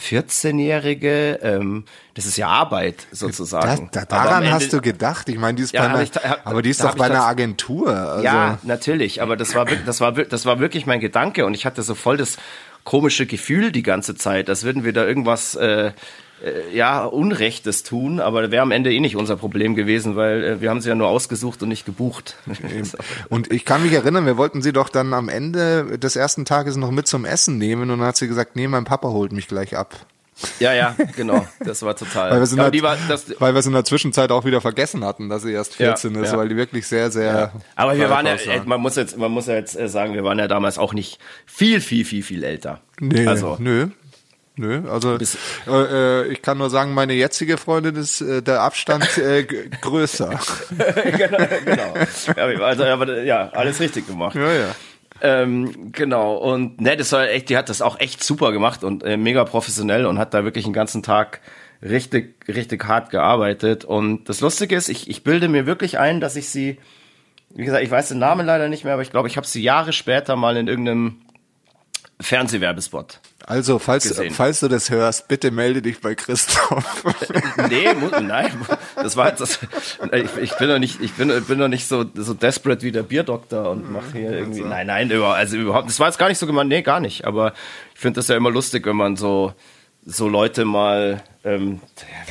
14-Jährige, ähm, das ist ja Arbeit sozusagen. Das, da, daran hast du gedacht. Ich meine, die ist ja, bei einer, ich, aber die ist doch bei einer Agentur. Also. Ja, natürlich. Aber das war, das war, das war wirklich mein Gedanke und ich hatte so voll das komische Gefühl die ganze Zeit, als würden wir da irgendwas äh, äh, ja, Unrechtes tun, aber wäre am Ende eh nicht unser Problem gewesen, weil äh, wir haben sie ja nur ausgesucht und nicht gebucht. und ich kann mich erinnern, wir wollten sie doch dann am Ende des ersten Tages noch mit zum Essen nehmen und dann hat sie gesagt, nee, mein Papa holt mich gleich ab. Ja, ja, genau. Das war total. weil, wir ja, der, war, das, weil wir es in der Zwischenzeit auch wieder vergessen hatten, dass sie erst 14 ja, ist, ja. weil die wirklich sehr, sehr. Aber wir waren ja, war. man muss jetzt, man muss ja jetzt äh, sagen, wir waren ja damals auch nicht viel, viel, viel, viel älter. Nee, also, nö. Nö, also äh, äh, ich kann nur sagen, meine jetzige Freundin ist äh, der Abstand äh, größer. genau, genau. Ja, also, aber, ja, alles richtig gemacht. Ja, ja. Ähm, genau, und ne, das war echt, die hat das auch echt super gemacht und äh, mega professionell und hat da wirklich den ganzen Tag richtig, richtig hart gearbeitet. Und das Lustige ist, ich, ich bilde mir wirklich ein, dass ich sie, wie gesagt, ich weiß den Namen leider nicht mehr, aber ich glaube, ich habe sie Jahre später mal in irgendeinem Fernsehwerbespot. Also, falls, falls du das hörst, bitte melde dich bei Christoph. nee, nein, das war jetzt das, ich, ich bin doch nicht, ich bin, bin doch nicht so, so desperate wie der Bierdoktor und mache hier irgendwie, also. nein, nein, also überhaupt, das war jetzt gar nicht so gemeint, nee, gar nicht, aber ich finde das ja immer lustig, wenn man so, so Leute mal, ähm,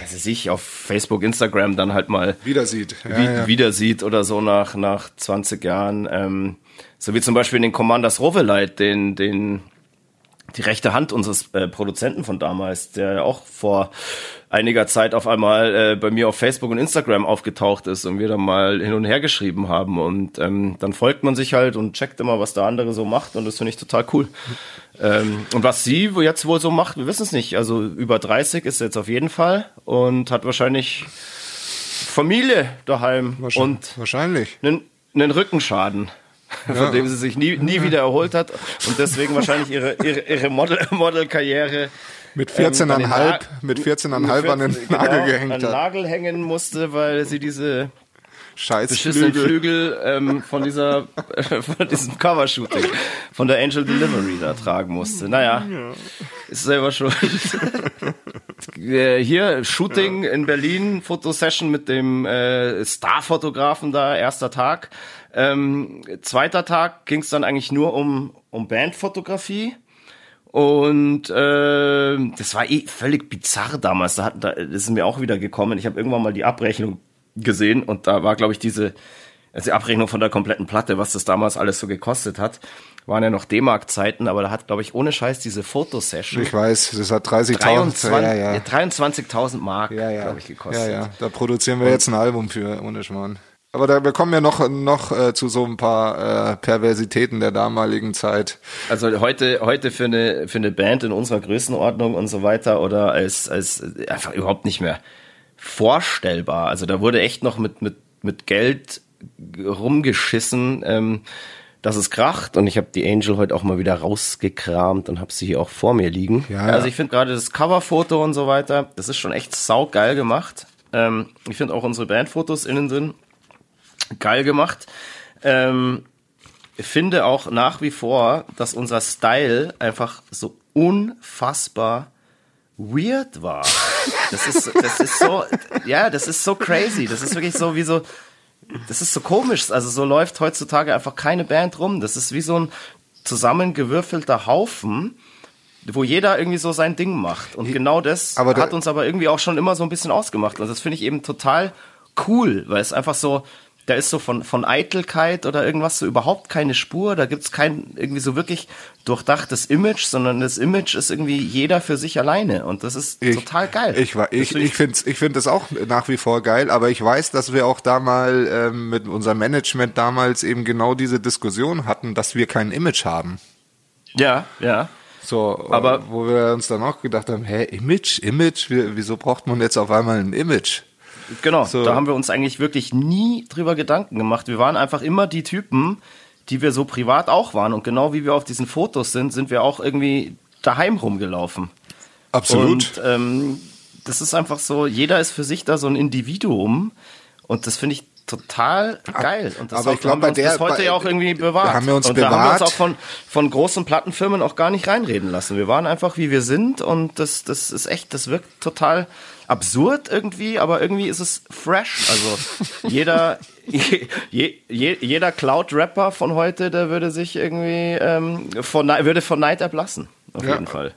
weiß ich, nicht, auf Facebook, Instagram dann halt mal wieder sieht, ja, wie, ja. wieder sieht oder so nach, nach 20 Jahren, ähm, so wie zum Beispiel den Commanders Rovelite, den, den, die rechte Hand unseres äh, Produzenten von damals, der auch vor einiger Zeit auf einmal äh, bei mir auf Facebook und Instagram aufgetaucht ist und wir dann mal hin und her geschrieben haben. Und ähm, dann folgt man sich halt und checkt immer, was der andere so macht und das finde ich total cool. Ähm, und was sie jetzt wohl so macht, wir wissen es nicht. Also über 30 ist sie jetzt auf jeden Fall und hat wahrscheinlich Familie daheim wahrscheinlich, und wahrscheinlich einen, einen Rückenschaden von ja. dem sie sich nie, nie wieder erholt hat und deswegen wahrscheinlich ihre, ihre, ihre Model, Modelkarriere mit 14,5 ähm, mit 14,5 an den genau, Nagel gehängt hat. An den Nagel hängen musste, weil sie diese Scheiß beschissenen Flügel, Flügel ähm, von dieser von diesem Covershooting von der Angel Delivery da tragen musste. Naja, ja. ist selber schuld. Äh, hier Shooting ja. in Berlin, Fotosession mit dem äh, Starfotografen da, erster Tag. Ähm, zweiter Tag ging es dann eigentlich nur um, um Bandfotografie. Und äh, das war eh völlig bizarr damals. Da, hat, da ist mir auch wieder gekommen. Ich habe irgendwann mal die Abrechnung gesehen und da war, glaube ich, diese also die Abrechnung von der kompletten Platte, was das damals alles so gekostet hat. Waren ja noch D-Mark-Zeiten, aber da hat, glaube ich, ohne Scheiß diese Fotosession. Ich weiß, das hat 30.000 ja, ja. 23.000 Mark, ja, ja. glaube ich, gekostet. Ja, ja, da produzieren wir und, jetzt ein Album für, ohne Schmarrn. Aber da, wir kommen ja noch, noch äh, zu so ein paar äh, Perversitäten der damaligen Zeit. Also heute, heute für eine, für eine Band in unserer Größenordnung und so weiter oder als, als einfach überhaupt nicht mehr vorstellbar. Also da wurde echt noch mit, mit, mit Geld rumgeschissen, ähm, dass es kracht. Und ich habe die Angel heute auch mal wieder rausgekramt und habe sie hier auch vor mir liegen. Ja, also ich finde gerade das Coverfoto und so weiter, das ist schon echt saugeil gemacht. Ähm, ich finde auch unsere Bandfotos innen sind geil gemacht. Ähm, ich finde auch nach wie vor, dass unser Style einfach so unfassbar weird war. Das ist, das ist so, ja, das ist so crazy. Das ist wirklich so wie so, das ist so komisch. Also so läuft heutzutage einfach keine Band rum. Das ist wie so ein zusammengewürfelter Haufen, wo jeder irgendwie so sein Ding macht. Und genau das hat uns aber irgendwie auch schon immer so ein bisschen ausgemacht. Und das finde ich eben total cool, weil es einfach so, da ist so von, von Eitelkeit oder irgendwas so überhaupt keine Spur. Da gibt's kein irgendwie so wirklich durchdachtes Image, sondern das Image ist irgendwie jeder für sich alleine. Und das ist ich, total geil. Ich, ich, ich, ich finde ich find das auch nach wie vor geil, aber ich weiß, dass wir auch da mal ähm, mit unserem Management damals eben genau diese Diskussion hatten, dass wir kein Image haben. Ja, ja. So, aber wo wir uns dann auch gedacht haben, hä, Image, Image, wieso braucht man jetzt auf einmal ein Image? Genau, so. da haben wir uns eigentlich wirklich nie drüber Gedanken gemacht. Wir waren einfach immer die Typen, die wir so privat auch waren. Und genau wie wir auf diesen Fotos sind, sind wir auch irgendwie daheim rumgelaufen. Absolut. Und ähm, das ist einfach so, jeder ist für sich da so ein Individuum. Und das finde ich total geil. Und das aber ich glaube, bei der bis heute bei, ja auch irgendwie bewahrt. Haben wir uns und bewahrt. da haben wir uns auch von, von großen Plattenfirmen auch gar nicht reinreden lassen. Wir waren einfach wie wir sind und das, das ist echt, das wirkt total absurd irgendwie, aber irgendwie ist es fresh. Also jeder, je, je, jeder Cloud-Rapper von heute, der würde sich irgendwie ähm, von, würde von Neid erblassen. Auf ja, jeden Fall.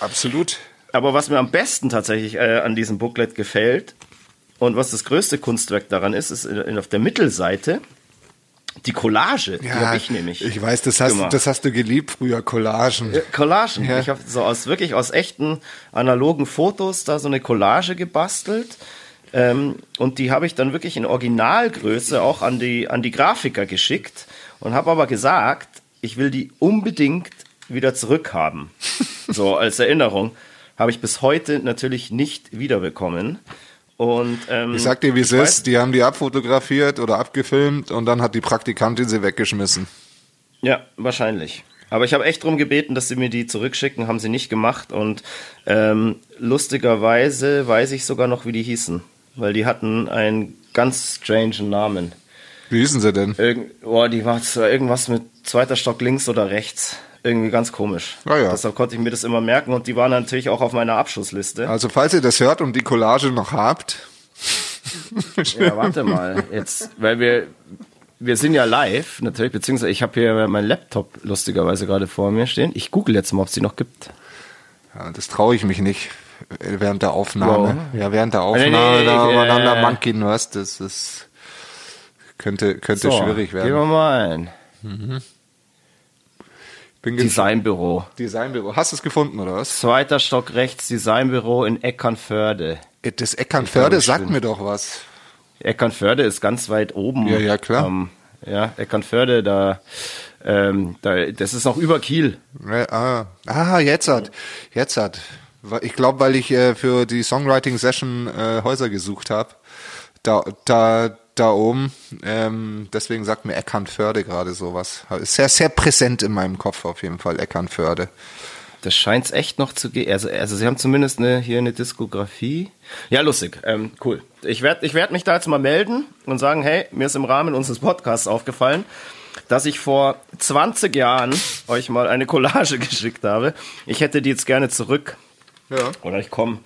Absolut. Aber was mir am besten tatsächlich äh, an diesem Booklet gefällt und was das größte Kunstwerk daran ist, ist in, auf der Mittelseite die Collage, ja, die habe ich nämlich. Ich weiß, das hast, das hast du geliebt früher, Collagen. Ja, Collagen. Ja. Ich habe so aus wirklich aus echten analogen Fotos da so eine Collage gebastelt. Ähm, und die habe ich dann wirklich in Originalgröße auch an die, an die Grafiker geschickt und habe aber gesagt, ich will die unbedingt wieder zurückhaben. so als Erinnerung. Habe ich bis heute natürlich nicht wiederbekommen. Und, ähm, ich sag dir, wie es ist, die haben die abfotografiert oder abgefilmt und dann hat die Praktikantin sie weggeschmissen. Ja, wahrscheinlich. Aber ich habe echt darum gebeten, dass sie mir die zurückschicken, haben sie nicht gemacht. Und ähm, lustigerweise weiß ich sogar noch, wie die hießen. Weil die hatten einen ganz strange Namen. Wie hießen sie denn? Irgend, oh, die war irgendwas mit zweiter Stock links oder rechts irgendwie ganz komisch. Ah, ja. Deshalb konnte ich mir das immer merken und die waren natürlich auch auf meiner Abschussliste. Also falls ihr das hört und die Collage noch habt. ja, warte mal. Jetzt, weil wir, wir sind ja live, natürlich, beziehungsweise ich habe hier meinen Laptop lustigerweise gerade vor mir stehen. Ich google jetzt mal, ob es die noch gibt. Ja, das traue ich mich nicht während der Aufnahme. Wow. Ja, während der Aufnahme nee, nee, da übereinander äh, Monkey Nurse, das ist könnte könnte so, schwierig werden. Gehen wir mal ein. Mhm. Designbüro. Designbüro. Hast du es gefunden, oder was? Zweiter Stock rechts, Designbüro in Eckernförde. Äh, das Eckernförde sagt mir doch was. Eckernförde ist ganz weit oben. Ja, ja, klar. Ähm, ja, Eckernförde, da, ähm, da, das ist noch über Kiel. Ah, ah, jetzt hat, jetzt hat. Ich glaube, weil ich äh, für die Songwriting-Session äh, Häuser gesucht habe. Da, da, da oben. Ähm, deswegen sagt mir Eckernförde gerade sowas. Ist sehr, sehr präsent in meinem Kopf auf jeden Fall, Eckernförde. Das scheint es echt noch zu gehen. Also, also sie haben zumindest eine, hier eine Diskografie. Ja, lustig. Ähm, cool. Ich werde ich werd mich da jetzt mal melden und sagen, hey, mir ist im Rahmen unseres Podcasts aufgefallen, dass ich vor 20 Jahren euch mal eine Collage geschickt habe. Ich hätte die jetzt gerne zurück. Ja. Oder ich komme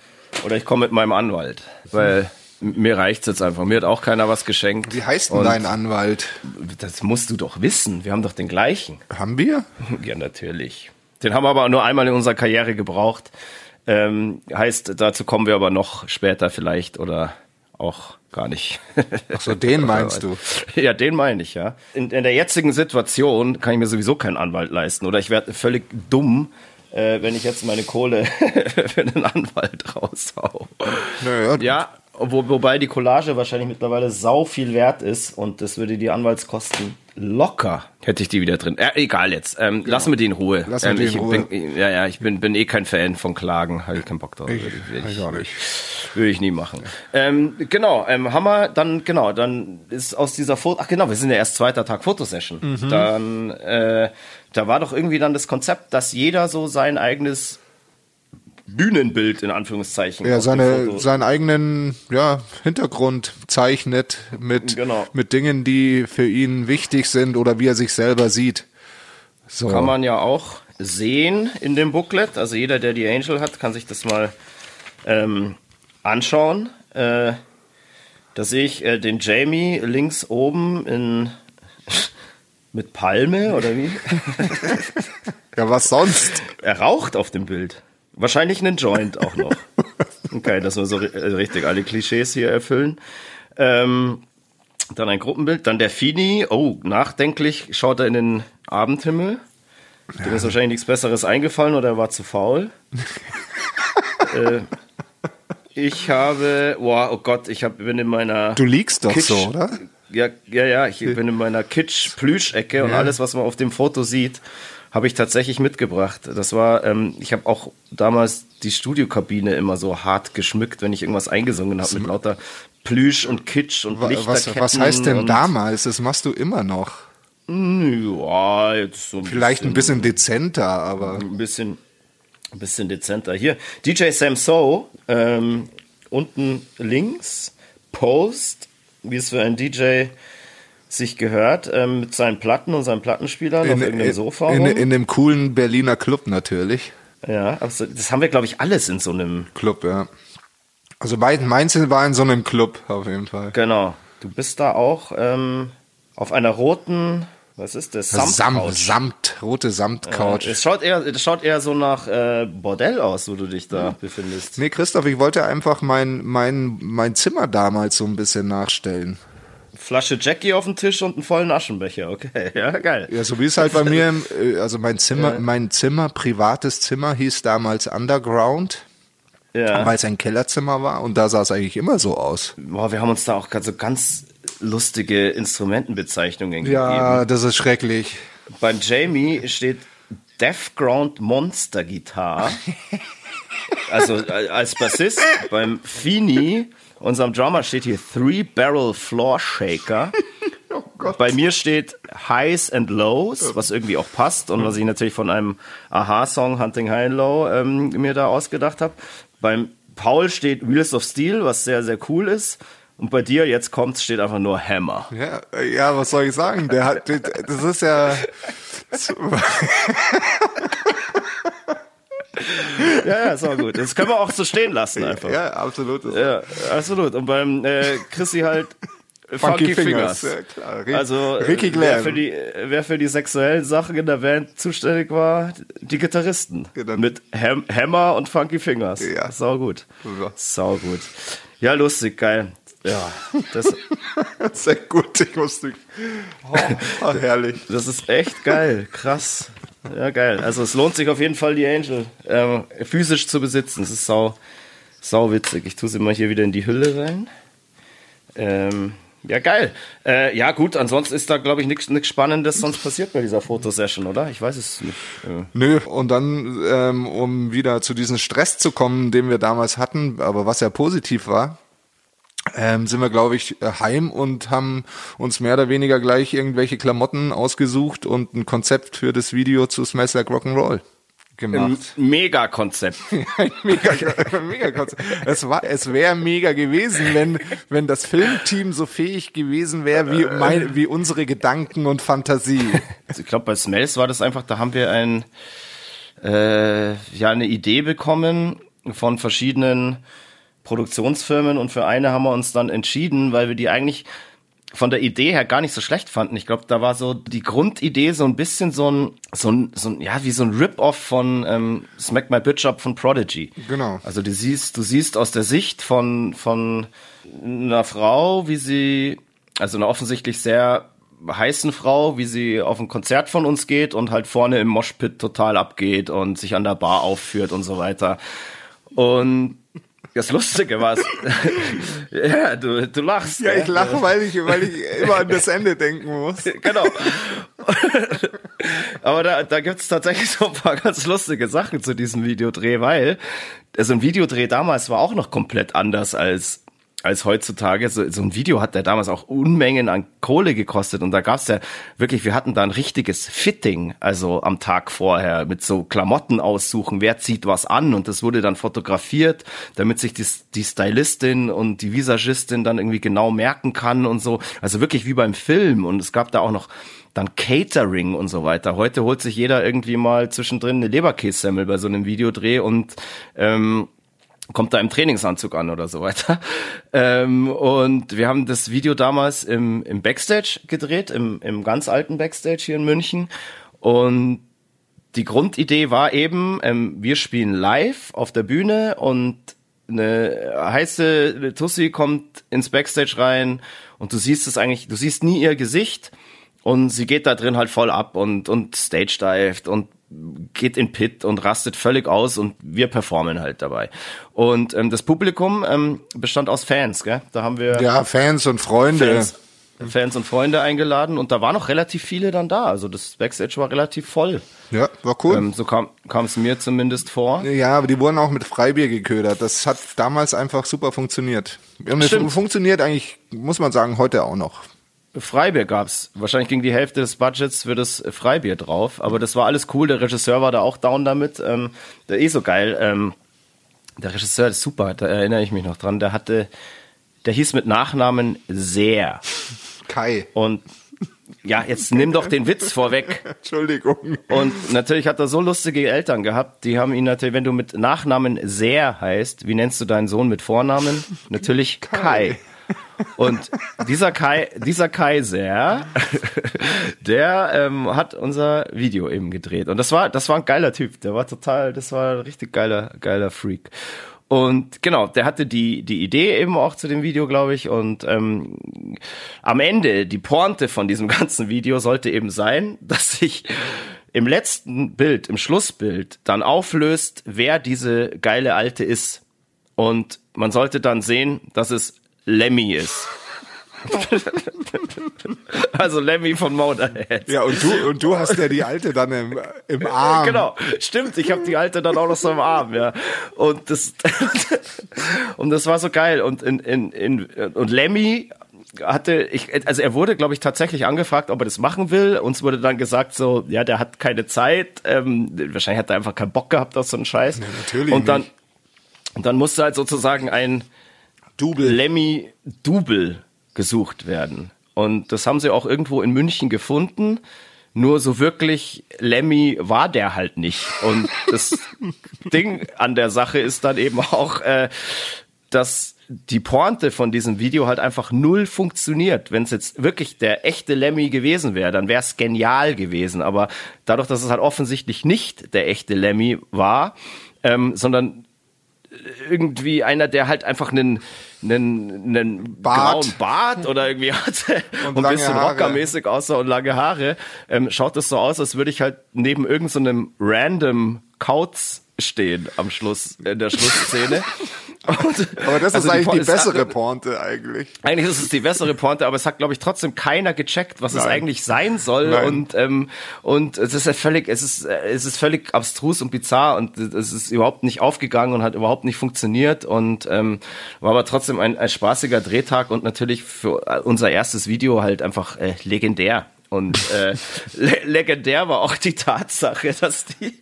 oder ich komme mit meinem Anwalt. Weil mir reicht's jetzt einfach. Mir hat auch keiner was geschenkt. Wie heißt denn dein Anwalt? Das musst du doch wissen. Wir haben doch den gleichen. Haben wir? Ja, natürlich. Den haben wir aber nur einmal in unserer Karriere gebraucht. Ähm, heißt, dazu kommen wir aber noch später vielleicht oder auch gar nicht. Ach so, den meinst du? Ja, den meine ich, ja. In, in, der jetzigen Situation kann ich mir sowieso keinen Anwalt leisten oder ich werde völlig dumm, äh, wenn ich jetzt meine Kohle für einen Anwalt raushau. Naja, ja, wo, wobei die Collage wahrscheinlich mittlerweile sau viel wert ist und das würde die Anwaltskosten locker hätte ich die wieder drin. Äh, egal jetzt. Ähm, genau. Lassen wir die in Ruhe. Lassen ähm, wir die in Ruhe. Bin, ja, ja, ich bin, bin eh kein Fan von Klagen. Habe ich keinen Bock drauf. Ich, würde, ich, ich, auch nicht. Würde ich nie machen. Ja. Ähm, genau, ähm, haben wir dann, genau, dann ist aus dieser Foto, ach genau, wir sind ja erst zweiter Tag Fotosession. Mhm. Dann, äh, da war doch irgendwie dann das Konzept, dass jeder so sein eigenes Bühnenbild in Anführungszeichen. Ja, seine, seinen eigenen ja, Hintergrund zeichnet mit, genau. mit Dingen, die für ihn wichtig sind oder wie er sich selber sieht. So. Kann man ja auch sehen in dem Booklet. Also jeder, der die Angel hat, kann sich das mal ähm, anschauen. Äh, da sehe ich äh, den Jamie links oben in mit Palme oder wie? ja, was sonst? Er raucht auf dem Bild. Wahrscheinlich einen Joint auch noch. Okay, dass wir so richtig alle Klischees hier erfüllen. Ähm, dann ein Gruppenbild, dann der Fini. Oh, nachdenklich schaut er in den Abendhimmel. Ja. Dem ist wahrscheinlich nichts Besseres eingefallen oder er war zu faul. äh, ich habe, wow, oh Gott, ich hab, bin in meiner. Du liegst doch Kitsch, so, oder? Ja, ja, ja, ich bin in meiner Kitsch-Plüschecke ja. und alles, was man auf dem Foto sieht, habe ich tatsächlich mitgebracht. Das war, ähm, ich habe auch damals die Studiokabine immer so hart geschmückt, wenn ich irgendwas eingesungen habe mit lauter Plüsch und Kitsch und Lichterketten. Was, was heißt denn damals? Das machst du immer noch. Ja, jetzt so ein Vielleicht bisschen, ein bisschen dezenter, aber. Ein bisschen, ein bisschen dezenter. Hier, DJ Sam So, ähm, unten links, Post, wie es für ein DJ sich gehört, ähm, mit seinen Platten und seinen Plattenspielern in, auf irgendeinem Sofa. In, in, dem coolen Berliner Club natürlich. Ja, also das haben wir, glaube ich, alles in so einem Club, ja. Also mein, meins war in so einem Club auf jeden Fall. Genau. Du bist da auch ähm, auf einer roten, was ist das? Samt, Samt, Samt rote Samtcouch. Äh, es schaut eher, es schaut eher so nach äh, Bordell aus, wo du dich da ja. befindest. Nee, Christoph, ich wollte einfach mein, mein, mein Zimmer damals so ein bisschen nachstellen. Flasche Jackie auf dem Tisch und einen vollen Aschenbecher. Okay, ja, geil. Ja, so wie es halt bei mir, äh, also mein Zimmer, ja. mein Zimmer, privates Zimmer hieß damals Underground. Ja. Weil es ein Kellerzimmer war und da sah es eigentlich immer so aus. Boah, wir haben uns da auch so ganz lustige Instrumentenbezeichnungen ja, gegeben. Ja, das ist schrecklich. Beim Jamie steht Deathground Monster Guitar. also äh, als Bassist. Beim Fini unserem Drummer steht hier Three Barrel Floor Shaker. oh Gott. Bei mir steht Highs and Lows, was irgendwie auch passt und was ich natürlich von einem Aha-Song Hunting High and Low ähm, mir da ausgedacht habe. Beim Paul steht Wheels of Steel, was sehr, sehr cool ist. Und bei dir, jetzt kommt's, steht einfach nur Hammer. Ja, ja was soll ich sagen? Der hat, das ist ja. ja, ja, ist auch gut. Das können wir auch so stehen lassen einfach. Ja, absolut. Ja, absolut. Und beim äh, Chrissy halt Funky, Funky Fingers. Fingers. Ja, klar. also Ricky Glam. Wer für, die, wer für die sexuellen Sachen in der Band zuständig war, die Gitarristen. Genau. Mit Ham Hammer und Funky Fingers. Ja. Sau gut. Ja. Sau gut. Ja, lustig, geil. Ja, das sehr gut. Ich musste. Oh, oh, herrlich. Das ist echt geil, krass. Ja, geil. Also es lohnt sich auf jeden Fall, die Angel ähm, physisch zu besitzen. Es ist sau, sau witzig. Ich tue sie mal hier wieder in die Hülle rein. Ähm, ja, geil. Äh, ja, gut, ansonsten ist da, glaube ich, nichts Spannendes sonst passiert bei dieser Fotosession, oder? Ich weiß es nicht. Äh. Nö, und dann, ähm, um wieder zu diesem Stress zu kommen, den wir damals hatten, aber was ja positiv war, ähm, sind wir, glaube ich, heim und haben uns mehr oder weniger gleich irgendwelche Klamotten ausgesucht und ein Konzept für das Video zu Smash Like Rock'n'Roll gemacht. Ein Mega-Konzept. ein Mega, Mega Konzept. Es war, es wäre mega gewesen, wenn, wenn das Filmteam so fähig gewesen wäre wie mein, wie unsere Gedanken und Fantasie. Also ich glaube, bei Smells war das einfach, da haben wir ein, äh, ja, eine Idee bekommen von verschiedenen Produktionsfirmen und für eine haben wir uns dann entschieden, weil wir die eigentlich von der Idee her gar nicht so schlecht fanden. Ich glaube, da war so die Grundidee so ein bisschen so ein, so ein, so ein ja, wie so ein Rip-Off von ähm, Smack My Bitch Up von Prodigy. Genau. Also du siehst, du siehst aus der Sicht von, von einer Frau, wie sie, also einer offensichtlich sehr heißen Frau, wie sie auf ein Konzert von uns geht und halt vorne im Moshpit total abgeht und sich an der Bar aufführt und so weiter. Und das Lustige war ja, du, du lachst. Ja, ich lache, weil ich, weil ich immer an das Ende denken muss. Genau. Aber da, da gibt es tatsächlich so ein paar ganz lustige Sachen zu diesem Videodreh, weil also ein Videodreh damals war auch noch komplett anders als als heutzutage. So, so ein Video hat der damals auch Unmengen an Kohle gekostet und da gab's ja wirklich, wir hatten da ein richtiges Fitting, also am Tag vorher mit so Klamotten aussuchen, wer zieht was an und das wurde dann fotografiert, damit sich die, die Stylistin und die Visagistin dann irgendwie genau merken kann und so. Also wirklich wie beim Film und es gab da auch noch dann Catering und so weiter. Heute holt sich jeder irgendwie mal zwischendrin eine Leberkässemmel bei so einem Videodreh und ähm, kommt da im Trainingsanzug an oder so weiter. Ähm, und wir haben das Video damals im, im Backstage gedreht, im, im ganz alten Backstage hier in München. Und die Grundidee war eben, ähm, wir spielen live auf der Bühne und eine heiße Tussi kommt ins Backstage rein und du siehst es eigentlich, du siehst nie ihr Gesicht und sie geht da drin halt voll ab und, und stage dived und geht in Pit und rastet völlig aus und wir performen halt dabei. Und ähm, das Publikum ähm, bestand aus Fans, gell? Da haben wir ja Fans und Freunde. Fans, Fans und Freunde eingeladen und da waren noch relativ viele dann da. Also das Backstage war relativ voll. Ja, war cool. Ähm, so kam es mir zumindest vor. Ja, aber die wurden auch mit Freibier geködert. Das hat damals einfach super funktioniert. Und es funktioniert eigentlich, muss man sagen, heute auch noch. Freibier gab's. Wahrscheinlich ging die Hälfte des Budgets für das Freibier drauf, aber das war alles cool. Der Regisseur war da auch down damit. Ähm, der eh so geil. Ähm, der Regisseur ist super, da erinnere ich mich noch dran. Der hatte, der hieß mit Nachnamen Sehr. Kai. Und ja, jetzt nimm doch den Witz vorweg. Entschuldigung. Und natürlich hat er so lustige Eltern gehabt, die haben ihn natürlich, wenn du mit Nachnamen Sehr heißt, wie nennst du deinen Sohn mit Vornamen? Natürlich Kai. Kai. Und dieser Kai, dieser Kaiser, der ähm, hat unser Video eben gedreht. Und das war, das war ein geiler Typ. Der war total, das war ein richtig geiler, geiler Freak. Und genau, der hatte die, die Idee eben auch zu dem Video, glaube ich. Und ähm, am Ende, die Pointe von diesem ganzen Video sollte eben sein, dass sich im letzten Bild, im Schlussbild, dann auflöst, wer diese geile Alte ist. Und man sollte dann sehen, dass es Lemmy ist. also Lemmy von Motorhead. Ja, und du, und du hast ja die Alte dann im, im Arm. Genau, stimmt. Ich habe die Alte dann auch noch so im Arm, ja. Und das, und das war so geil. Und, in, in, in, und Lemmy hatte ich, also er wurde, glaube ich, tatsächlich angefragt, ob er das machen will. Uns wurde dann gesagt, so, ja, der hat keine Zeit. Ähm, wahrscheinlich hat er einfach keinen Bock gehabt auf so einen Scheiß. Ja, natürlich. Und dann, und dann musste halt sozusagen ein Double. Lemmy Double gesucht werden. Und das haben sie auch irgendwo in München gefunden. Nur so wirklich Lemmy war der halt nicht. Und das Ding an der Sache ist dann eben auch, äh, dass die Pointe von diesem Video halt einfach null funktioniert. Wenn es jetzt wirklich der echte Lemmy gewesen wäre, dann wäre es genial gewesen. Aber dadurch, dass es halt offensichtlich nicht der echte Lemmy war, ähm, sondern irgendwie einer, der halt einfach einen, einen, einen Bart. grauen Bart oder irgendwie hatte und, und ein bisschen rockermäßig aussah und lange Haare, ähm, schaut es so aus, als würde ich halt neben irgendeinem so random Kauz stehen am Schluss, in der Schlussszene. Und, aber das also ist eigentlich die, die bessere Pointe eigentlich. Eigentlich ist es die bessere Pointe, aber es hat, glaube ich, trotzdem keiner gecheckt, was Nein. es eigentlich sein soll. Nein. Und ähm, und es ist ja völlig, es ist es ist völlig abstrus und bizarr und es ist überhaupt nicht aufgegangen und hat überhaupt nicht funktioniert und ähm, war aber trotzdem ein, ein spaßiger Drehtag und natürlich für unser erstes Video halt einfach äh, legendär. Und äh, le legendär war auch die Tatsache, dass die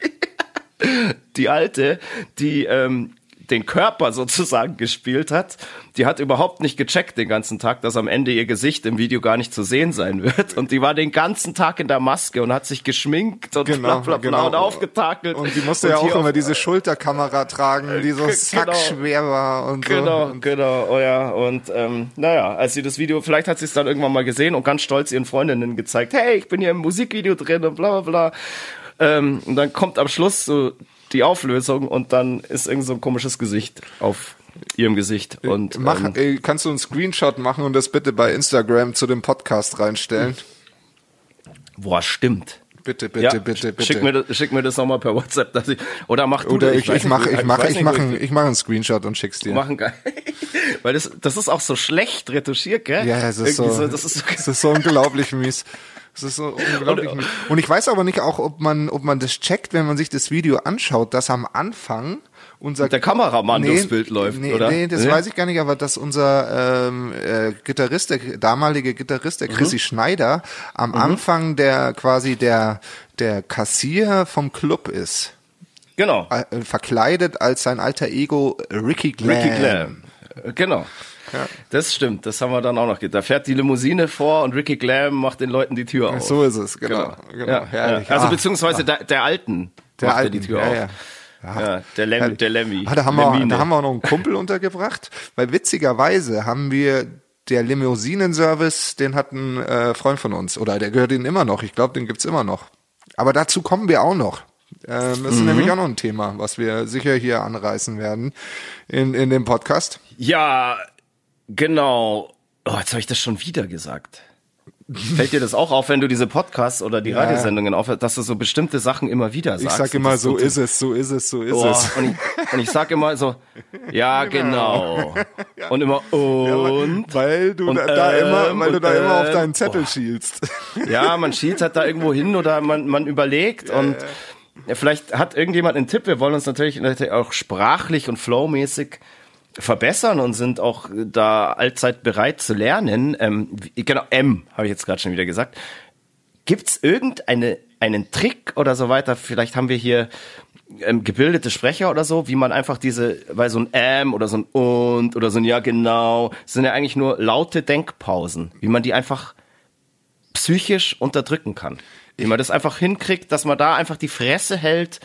die alte, die ähm, den Körper sozusagen gespielt hat, die hat überhaupt nicht gecheckt den ganzen Tag, dass am Ende ihr Gesicht im Video gar nicht zu sehen sein wird. Und die war den ganzen Tag in der Maske und hat sich geschminkt und Genau, bla bla bla genau. und aufgetakelt. Und die musste ja hier auch immer diese Schulterkamera tragen, die so Ge- sackschwer war und Genau, so. genau, oh ja. Und ähm, naja, als sie das Video, vielleicht hat sie es dann irgendwann mal gesehen und ganz stolz ihren Freundinnen gezeigt, hey, ich bin hier im Musikvideo drin und bla bla bla. Ähm, und dann kommt am Schluss so die Auflösung und dann ist irgend so ein komisches Gesicht auf ihrem Gesicht. Und Mach, ähm, ey, kannst du einen Screenshot machen und das bitte bei Instagram zu dem Podcast reinstellen? boah, stimmt. Bitte, bitte, ja, bitte, bitte. Schick mir das, schick mir das nochmal per WhatsApp, dass ich, oder mach du Oder das, ich, ich mache, ich mache, ich mache, ich mache einen Screenshot und schick's dir. machen geil. Weil das, das ist auch so schlecht retuschiert, gell? Ja, es ist so, Irgendwie das ist so, es ist so unglaublich mies. Es ist so unglaublich mies. Und ich weiß aber nicht auch, ob man, ob man das checkt, wenn man sich das Video anschaut, dass am Anfang unser der Kameramann durchs Bild läuft, nee, oder? Nee, das Nee? weiß ich gar nicht, aber dass unser ähm, äh, Gitarrist, der damalige Gitarrist, der Mhm. Chrissy Schneider, am Anfang der quasi der der Kassier vom Club ist, Genau. äh, verkleidet als sein alter Ego Ricky Glam. Ricky Glam. Äh, Genau. Das stimmt, das haben wir dann auch noch gedacht. Da fährt die Limousine vor und Ricky Glam macht den Leuten die Tür auf. So ist es, genau. genau. Ja, herrlich. ja. Also Ah, beziehungsweise der, der Alten der macht alten, die Tür ja, auf. ja. Ja, der, Lem, der Lemmy. Ah, da, haben wir, da haben wir auch noch einen Kumpel untergebracht, weil witzigerweise haben wir der Limousinenservice, den hat ein äh, Freund von uns, oder der gehört ihnen immer noch, ich glaube, den gibt's immer noch. Aber dazu kommen wir auch noch. Ähm, das ist Mhm. nämlich auch noch ein Thema, was wir sicher hier anreißen werden in, in dem Podcast. Ja, genau. Oh, jetzt habe ich das schon wieder gesagt. Fällt dir das auch auf, wenn du diese Podcasts oder die Radiosendungen aufhörst, dass du so bestimmte Sachen immer wieder sagst? Ich sag immer, so ist es, so ist es, so ist Oh, es. und, ich, und ich sag immer so, ja, genau. Und immer, und? Weil du Und, da, da ähm, immer, weil du und, da immer auf ähm, deinen Zettel boah. schielst. Ja, man schielt halt da irgendwo hin oder man, man überlegt und ja, vielleicht hat irgendjemand einen Tipp. Wir wollen uns natürlich auch sprachlich und flowmäßig verbessern und sind auch da allzeit bereit zu lernen. Ähm, genau, M habe ich jetzt gerade schon wieder gesagt. Gibt's irgendeine einen Trick oder so weiter? Vielleicht haben wir hier ähm, gebildete Sprecher oder so, wie man einfach diese, weil so ein ähm oder so ein und oder so ein ja genau, sind ja eigentlich nur laute Denkpausen, wie man die einfach psychisch unterdrücken kann. Wie man das einfach hinkriegt, dass man da einfach die Fresse hält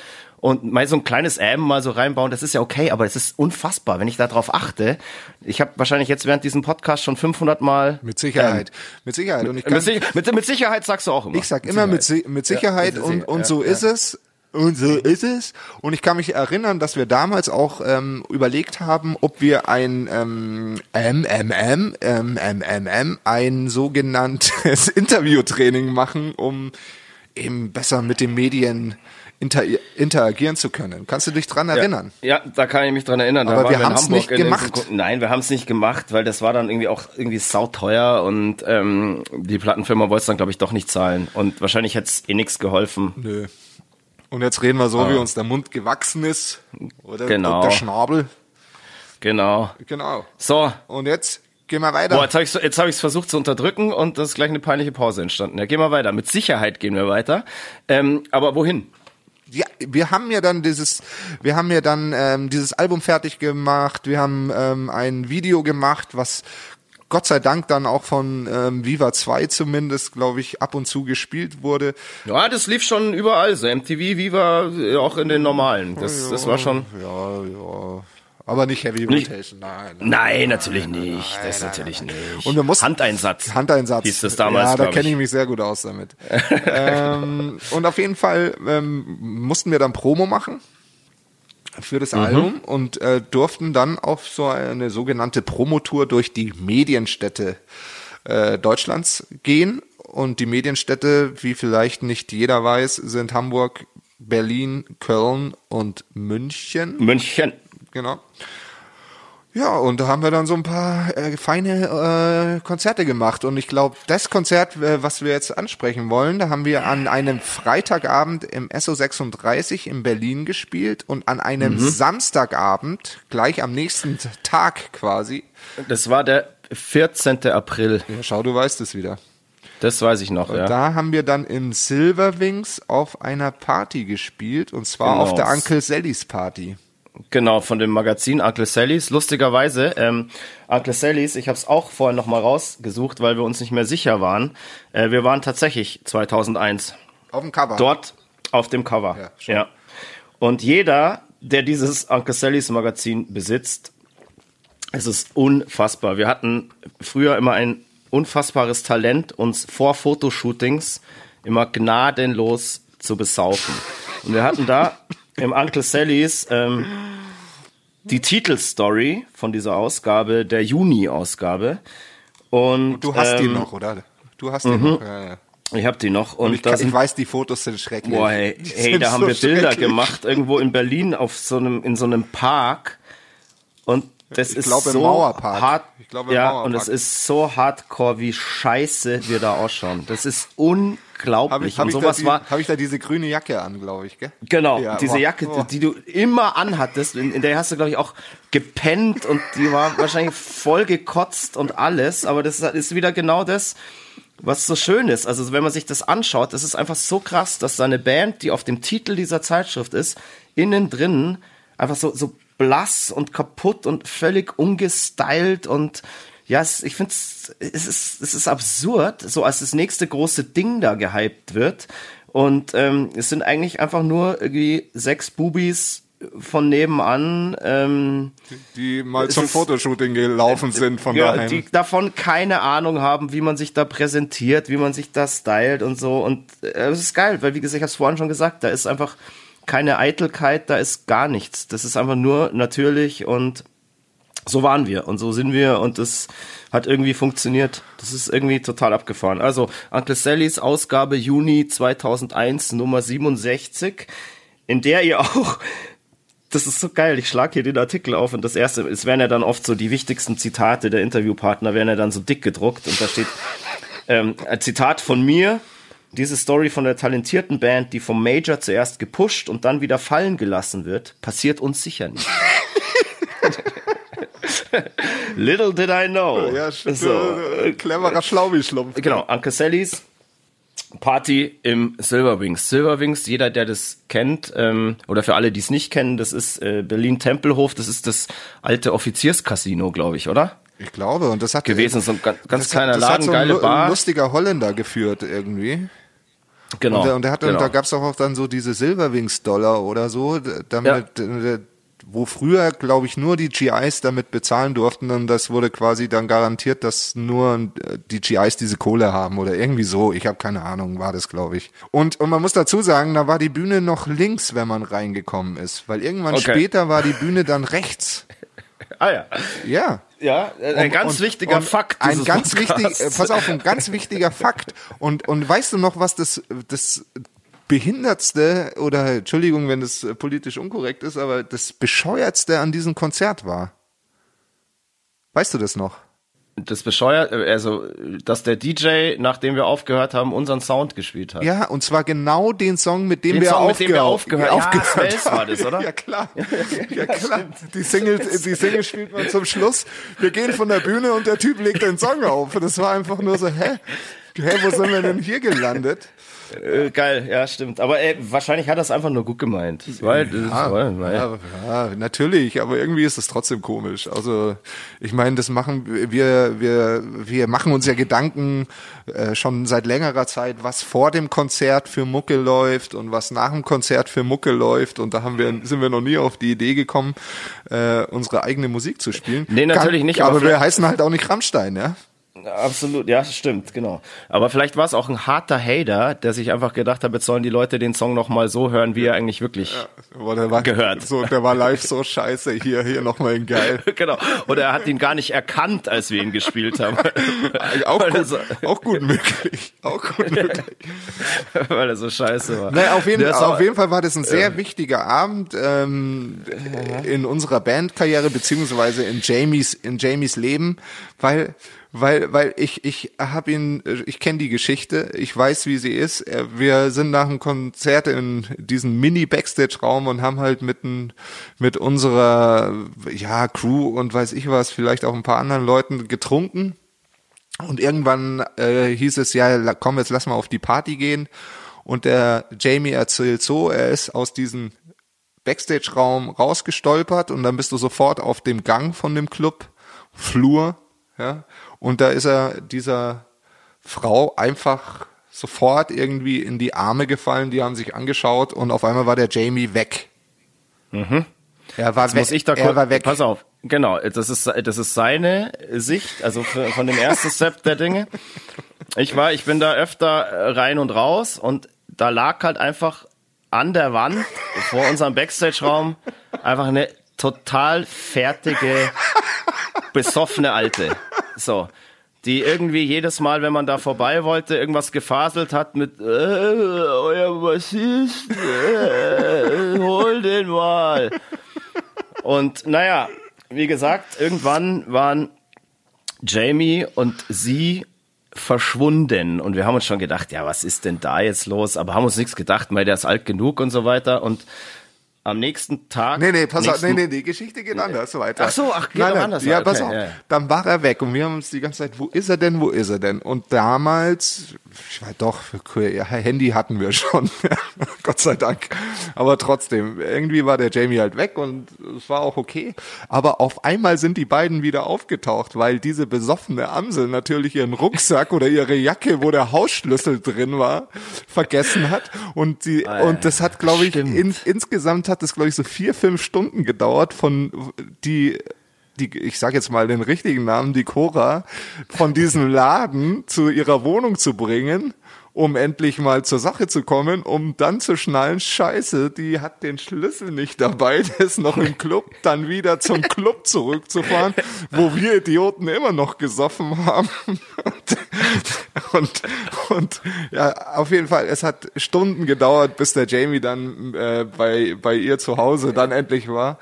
und mal so ein kleines Ähm mal so reinbauen, das ist ja okay, aber es ist unfassbar, wenn ich darauf achte. Ich habe wahrscheinlich jetzt während diesem Podcast schon 500 Mal Mit Sicherheit. mit Sicherheit. Und ich Ähm, mit, mit, mit Sicherheit sagst du auch immer. Ich sag immer mit, Si- mit Sicherheit mit und, Sicherheit, und ja, so ja. ist es. Und so ist es. Und ich kann mich erinnern, dass wir damals auch ähm, überlegt haben, ob wir ein ähm, MMM, ähm, MMM, ein sogenanntes Interviewtraining machen, um eben besser mit den Medien inter interagieren zu können. Kannst du dich dran erinnern? Ja, da kann ich mich dran erinnern. Aber wir haben's Hamburg nicht gemacht. Nein, wir haben es nicht gemacht, weil das war dann irgendwie auch irgendwie sauteuer und ähm, die Plattenfirma wollte es dann, glaube ich, doch nicht zahlen. Und wahrscheinlich hätte es eh nichts geholfen. Nö. Und jetzt reden wir so, wie uns der Mund gewachsen ist. Oder Ah. Genau. und der Schnabel. Genau. Genau. So, Und jetzt gehen wir weiter. Boah, jetzt habe ich hab ich's versucht zu unterdrücken und das ist gleich eine peinliche Pause entstanden. Ja, gehen wir weiter. Mit Sicherheit gehen wir weiter. Ähm, aber wohin? Ja, wir haben ja dann dieses, wir haben ja dann ähm, dieses Album fertig gemacht. Wir haben ähm, ein Video gemacht, was Gott sei Dank dann auch von ähm, Viva 2 zumindest, glaube ich, ab und zu gespielt wurde. Ja, das lief schon überall. So MTV, Viva, äh, auch in den normalen. Das, das war schon. Ja, ja. Aber nicht Heavy Rotation, nein. nein. Nein, natürlich nicht. Das natürlich nicht. Und wir mussten- Handeinsatz. Handeinsatz. Hieß das damals, Ja, da kenne ich ich. mich sehr gut aus damit. ähm, und auf jeden Fall ähm, mussten wir dann Promo machen für Mhm. das Album und äh, durften dann auf so eine sogenannte Promotour durch die Medienstädte äh, Deutschlands gehen. Und die Medienstädte, wie vielleicht nicht jeder weiß, sind Hamburg, Berlin, Köln und München. München. Genau. Ja, und da haben wir dann so ein paar äh, feine äh, Konzerte gemacht. Und ich glaube, das Konzert, äh, was wir jetzt ansprechen wollen, da haben wir an einem Freitagabend im SO36 in Berlin gespielt und an einem Mhm. Samstagabend, gleich am nächsten Tag quasi. Das war der 14. April. Ja, schau, du weißt es wieder. Das weiß ich noch, ja. Da haben wir dann im Silverwings auf einer Party gespielt und zwar Genau. auf der Uncle Sallys Party. Genau, von dem Magazin Uncle Sallys. Lustigerweise, ähm, Uncle Sallys, ich habe es auch vorhin nochmal rausgesucht, weil wir uns nicht mehr sicher waren. Äh, wir waren tatsächlich 2001. Auf dem Cover. Dort auf dem Cover. Ja. Schon. ja. Und jeder, der dieses Uncle Sallys Magazin besitzt, es ist unfassbar. Wir hatten früher immer ein unfassbares Talent, uns vor Fotoshootings immer gnadenlos zu besaufen. Und wir hatten da im Uncle Sallys ähm, die Titelstory von dieser Ausgabe, der Juni-Ausgabe. Und, und, du hast ähm, die noch, oder? Du hast die mhm. noch. Ja. Ich habe die noch und, und ich, kann, ich, weiß, die Fotos sind schrecklich. Boah, hey, hey da haben so wir Bilder gemacht irgendwo in Berlin auf so einem in so einem Park und das ich ist glaube, so Mauerpark. hart. Ich glaube, ja, Mauerpark. und es ist so hardcore, wie scheiße wir da ausschauen. Das ist unglaublich. Habe ich, hab ich, da hab ich da diese grüne Jacke an, glaube ich, gell? Genau, ja, diese boah, Jacke, boah. die du immer anhattest, in, in der hast du, glaube ich, auch gepennt und die war wahrscheinlich voll gekotzt und alles, aber das ist wieder genau das, was so schön ist. Also wenn man sich das anschaut, das ist einfach so krass, dass da eine Band, die auf dem Titel dieser Zeitschrift ist, innen drin einfach so, so blass und kaputt und völlig ungestylt und ja, es, ich finde es ist, es ist absurd, so als das nächste große Ding da gehypt wird. Und ähm, es sind eigentlich einfach nur irgendwie sechs Bubis von nebenan, ähm, die, die mal zum ist, Fotoshooting gelaufen sind von ja, daheim. Die davon keine Ahnung haben, wie man sich da präsentiert, wie man sich da stylt und so. Und äh, es ist geil, weil wie gesagt, ich habe es vorhin schon gesagt, da ist einfach keine Eitelkeit, da ist gar nichts. Das ist einfach nur natürlich und so waren wir und so sind wir und das hat irgendwie funktioniert. Das ist irgendwie total abgefahren. Also Uncle Sallys Ausgabe Juni 2001 Nummer 67, in der ihr auch das ist so geil. Ich schlage hier den Artikel auf und das erste, es werden ja dann oft so die wichtigsten Zitate der Interviewpartner werden ja dann so dick gedruckt und da steht ähm, ein Zitat von mir, diese Story von der talentierten Band, die vom Major zuerst gepusht und dann wieder fallen gelassen wird, passiert uns sicher nicht. Little did I know. Ja, so. Äh, cleverer Schlaubi-Schlumpf. Genau, Uncle Sallys Party im Silverwings. Silverwings, jeder, der das kennt, ähm, oder für alle, die es nicht kennen, das ist äh, Berlin-Tempelhof, das ist das alte Offizierscasino, glaube ich, oder? Ich glaube, und das hat gewesen, so ein ganz, ganz kleiner hat, Laden, so geile Bar. lustiger Holländer geführt irgendwie. Genau. Und, und, der hatte, genau. und da gab's auch dann so diese Silverwings-Dollar oder so, damit, ja. wo früher, glaube ich, nur die GIs damit bezahlen durften und das wurde quasi dann garantiert, dass nur die GIs diese Kohle haben oder irgendwie so. Ich habe keine Ahnung, war das, glaube ich. Und, und man muss dazu sagen, da war die Bühne noch links, wenn man reingekommen ist, weil irgendwann okay. später war die Bühne dann rechts. ah ja. Ja. Ja, ein und, ganz wichtiger und Fakt. Ein ganz wichtig, äh, pass auf, ein ganz wichtiger Fakt. Und, und weißt du noch, was das, das behindertste oder Entschuldigung, wenn das politisch unkorrekt ist, aber das bescheuertste an diesem Konzert war? Weißt du das noch? Das bescheuert, also dass der DJ, nachdem wir aufgehört haben, unseren Sound gespielt hat. Ja, und zwar genau den Song, mit dem, den wir, Song, aufgehört, mit dem wir aufgehört, ja, aufgehört haben. war das, oder? ja klar, ja klar. Die Single, die Single spielt man zum Schluss. Wir gehen von der Bühne und der Typ legt den Song auf. Und das war einfach nur so, hä? Hä, wo sind wir denn hier gelandet? Äh, geil, ja, stimmt. Aber ey, wahrscheinlich hat er es einfach nur gut gemeint. Weil, ja, war, ja, ja, natürlich, aber irgendwie ist es trotzdem komisch. Also ich meine, das machen wir, wir, wir machen uns ja Gedanken äh, schon seit längerer Zeit, was vor dem Konzert für Mucke läuft und was nach dem Konzert für Mucke läuft. Und da haben wir, sind wir noch nie auf die Idee gekommen, äh, unsere eigene Musik zu spielen. Nee, natürlich Kann, nicht. Aber, aber wir heißen halt auch nicht Rammstein, ja. Absolut, ja, stimmt, genau. Aber vielleicht war es auch ein harter Hater, der sich einfach gedacht hat, jetzt sollen die Leute den Song noch mal so hören, wie er eigentlich wirklich ja, der war, gehört. So, der war live so scheiße, hier, hier nochmal in geil. genau. Oder er hat ihn gar nicht erkannt, als wir ihn gespielt haben. auch, gut, so, auch gut möglich. Auch gut möglich. Weil er so scheiße war. Naja, auf, jeden, auf jeden Fall war das ein sehr äh, wichtiger Abend ähm, in unserer Bandkarriere, beziehungsweise in Jamies, in Jamies Leben, weil weil weil ich ich habe ihn ich kenne die Geschichte ich weiß wie sie ist. Wir sind nach dem Konzert in diesen Mini Backstage Raum und haben halt mit ein, mit unserer ja Crew und weiß ich was vielleicht auch ein paar anderen Leuten getrunken. Und irgendwann äh, hieß es ja komm jetzt lass mal auf die Party gehen. Und der Jamie erzählt so er ist aus diesen Backstage-Raum rausgestolpert und dann bist du sofort auf dem Gang von dem Club, Flur, ja, und da ist er dieser Frau einfach sofort irgendwie in die Arme gefallen, die haben sich angeschaut und auf einmal war der Jamie weg. Mhm. Er war Jetzt weg. muss ich da er war weg. pass auf, genau, das ist, das ist seine Sicht, also von dem ersten Step der Dinge. Ich war, ich bin da öfter äh, rein und raus und da lag halt einfach an der Wand vor unserem Backstage-Raum einfach eine total fertige, besoffene Alte. So. Die irgendwie jedes Mal, wenn man da vorbei wollte, irgendwas gefaselt hat mit, äh, euer Bassist, äh, hol den mal. Und naja, wie gesagt, irgendwann waren Jamie und sie verschwunden und wir haben uns schon gedacht, ja, was ist denn da jetzt los? Aber haben uns nichts gedacht, weil der ist alt genug und so weiter und am nächsten Tag. Nee, nee, pass auf, nee, nee, die Geschichte geht anders weiter. Ach so, ach, geht auch anders Ja, weiter, pass okay, auf. ja, ja. Dann war er weg und wir haben uns die ganze Zeit, wo ist er denn, wo ist er denn? Und damals, ich weiß doch, ja, Handy hatten wir schon, Gott sei Dank. Aber trotzdem, irgendwie war der Jamie halt weg und es war auch okay. Aber auf einmal sind die beiden wieder aufgetaucht, weil diese besoffene Amsel natürlich ihren Rucksack oder ihre Jacke, wo der Hausschlüssel drin war, vergessen hat. Und die, und das hat, glaube ich, in, insgesamt hat es, glaube ich, so vier, fünf Stunden gedauert, von die, die, ich sage jetzt mal den richtigen Namen, die Cora, von diesem Laden zu ihrer Wohnung zu bringen, um endlich mal zur Sache zu kommen, um dann zu schnallen, scheiße, die hat den Schlüssel nicht dabei, der ist noch im Club, dann wieder zum Club zurückzufahren, wo wir Idioten immer noch gesoffen haben. Und, und, ja, auf jeden Fall, es hat Stunden gedauert, bis der Jamie dann äh, bei, bei ihr zu Hause dann endlich war.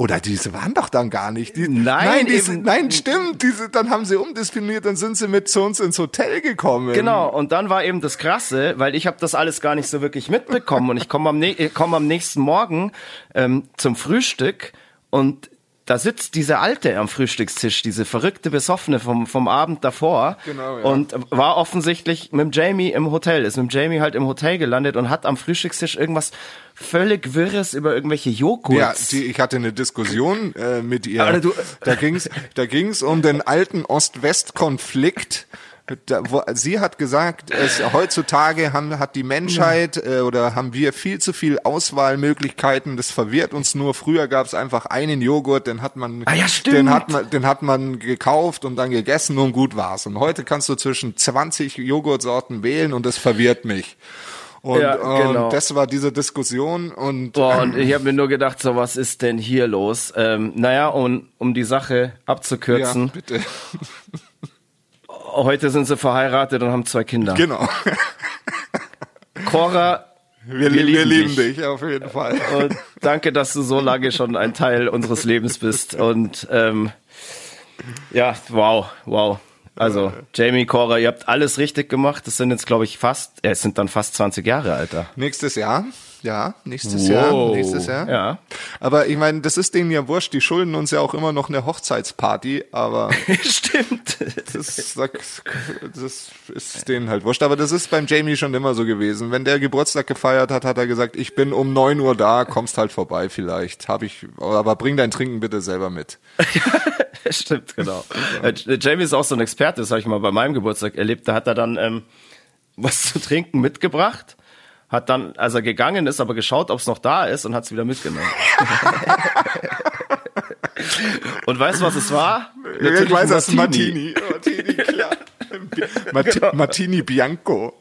Oder diese waren doch dann gar nicht. Die, Nein, nein, diese, eben- nein, stimmt. Diese, dann haben sie umdisponiert, dann sind sie mit zu uns ins Hotel gekommen. Genau, und dann war eben das Krasse, weil ich habe das alles gar nicht so wirklich mitbekommen und ich komme am, komm am nächsten Morgen ähm, zum Frühstück und da sitzt diese Alte am Frühstückstisch, diese verrückte Besoffene vom, vom Abend davor Genau, ja. und war offensichtlich mit Jamie im Hotel, ist mit Jamie halt im Hotel gelandet und hat am Frühstückstisch irgendwas völlig Wirres über irgendwelche Ja, Joghurts. die, ich hatte eine Diskussion äh, mit ihr. Du- da ging's, da ging's um den alten Ost-West-Konflikt. Da, wo, sie hat gesagt, es, heutzutage haben, hat die Menschheit äh, oder haben wir viel zu viel Auswahlmöglichkeiten. Das verwirrt uns nur. Früher gab es einfach einen Joghurt, den hat man, Ah ja, den hat man, den hat man gekauft und dann gegessen und gut war's. Und heute kannst du zwischen 20 Joghurtsorten wählen und das verwirrt mich. Und, Ja, genau. und das war diese Diskussion und Boah, und ich habe mir nur gedacht, so was ist denn hier los? Ähm, naja, um, um die Sache ja, abzukürzen, bitte. Heute sind sie verheiratet und haben zwei Kinder. Genau. Cora, Wir, wir, lieben, wir lieben dich. auf jeden Fall. und danke, dass du so lange schon ein Teil unseres Lebens bist. Und ähm, ja, wow, wow. Also Jamie, Cora, ihr habt alles richtig gemacht. Das sind jetzt, glaube ich, fast, äh, es sind dann fast 20 Jahre, Alter. Nächstes Jahr. Ja, nächstes Wow. Jahr. Nächstes Jahr. Ja. Aber ich meine, das ist denen ja wurscht. Die schulden uns ja auch immer noch eine Hochzeitsparty. Aber Stimmt. das, das ist denen halt wurscht. Aber das ist beim Jamie schon immer so gewesen. Wenn der Geburtstag gefeiert hat, hat er gesagt, ich bin um neun Uhr da, kommst halt vorbei vielleicht. Hab ich, aber bring dein Trinken bitte selber mit. Stimmt, genau. Äh, Jamie ist auch so ein Experte, das habe ich mal bei meinem Geburtstag erlebt. Da hat er dann ähm, was zu trinken mitgebracht, hat dann, als er gegangen ist, aber geschaut, ob es noch da ist und hat es wieder mitgenommen. und weißt du, was es war? ich weiß, das ist Martini. Martini. Martini, klar. Marti Martini Bianco.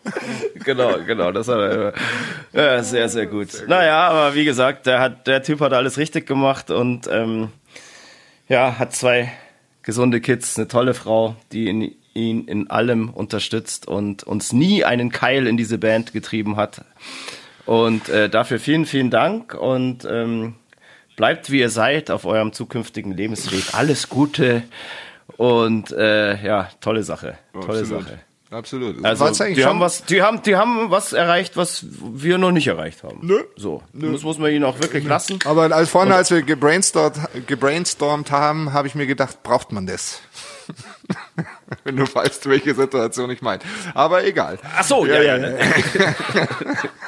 Genau, genau, das hat er. Ja, sehr, sehr gut. Naja, aber wie gesagt, der, hat, der Typ hat alles richtig gemacht und ähm, ja, hat zwei gesunde Kids, eine tolle Frau, die in, ihn in allem unterstützt und uns nie einen Keil in diese Band getrieben hat. Und äh, dafür vielen, vielen Dank und ähm, bleibt wie ihr seid auf eurem zukünftigen Lebensweg. Alles Gute und äh, ja, tolle Sache. Tolle Absolut. Sache. Absolut. Also die haben was, die haben, die haben was erreicht, was wir noch nicht erreicht haben. Nö. So, Nö. das muss man ihnen auch wirklich lassen. Aber als vorne, als wir gebrainstormt, gebrainstormt haben, habe ich mir gedacht, braucht man das? Wenn du weißt, welche Situation ich meine. Aber egal. Ach so, ja, ja. ja.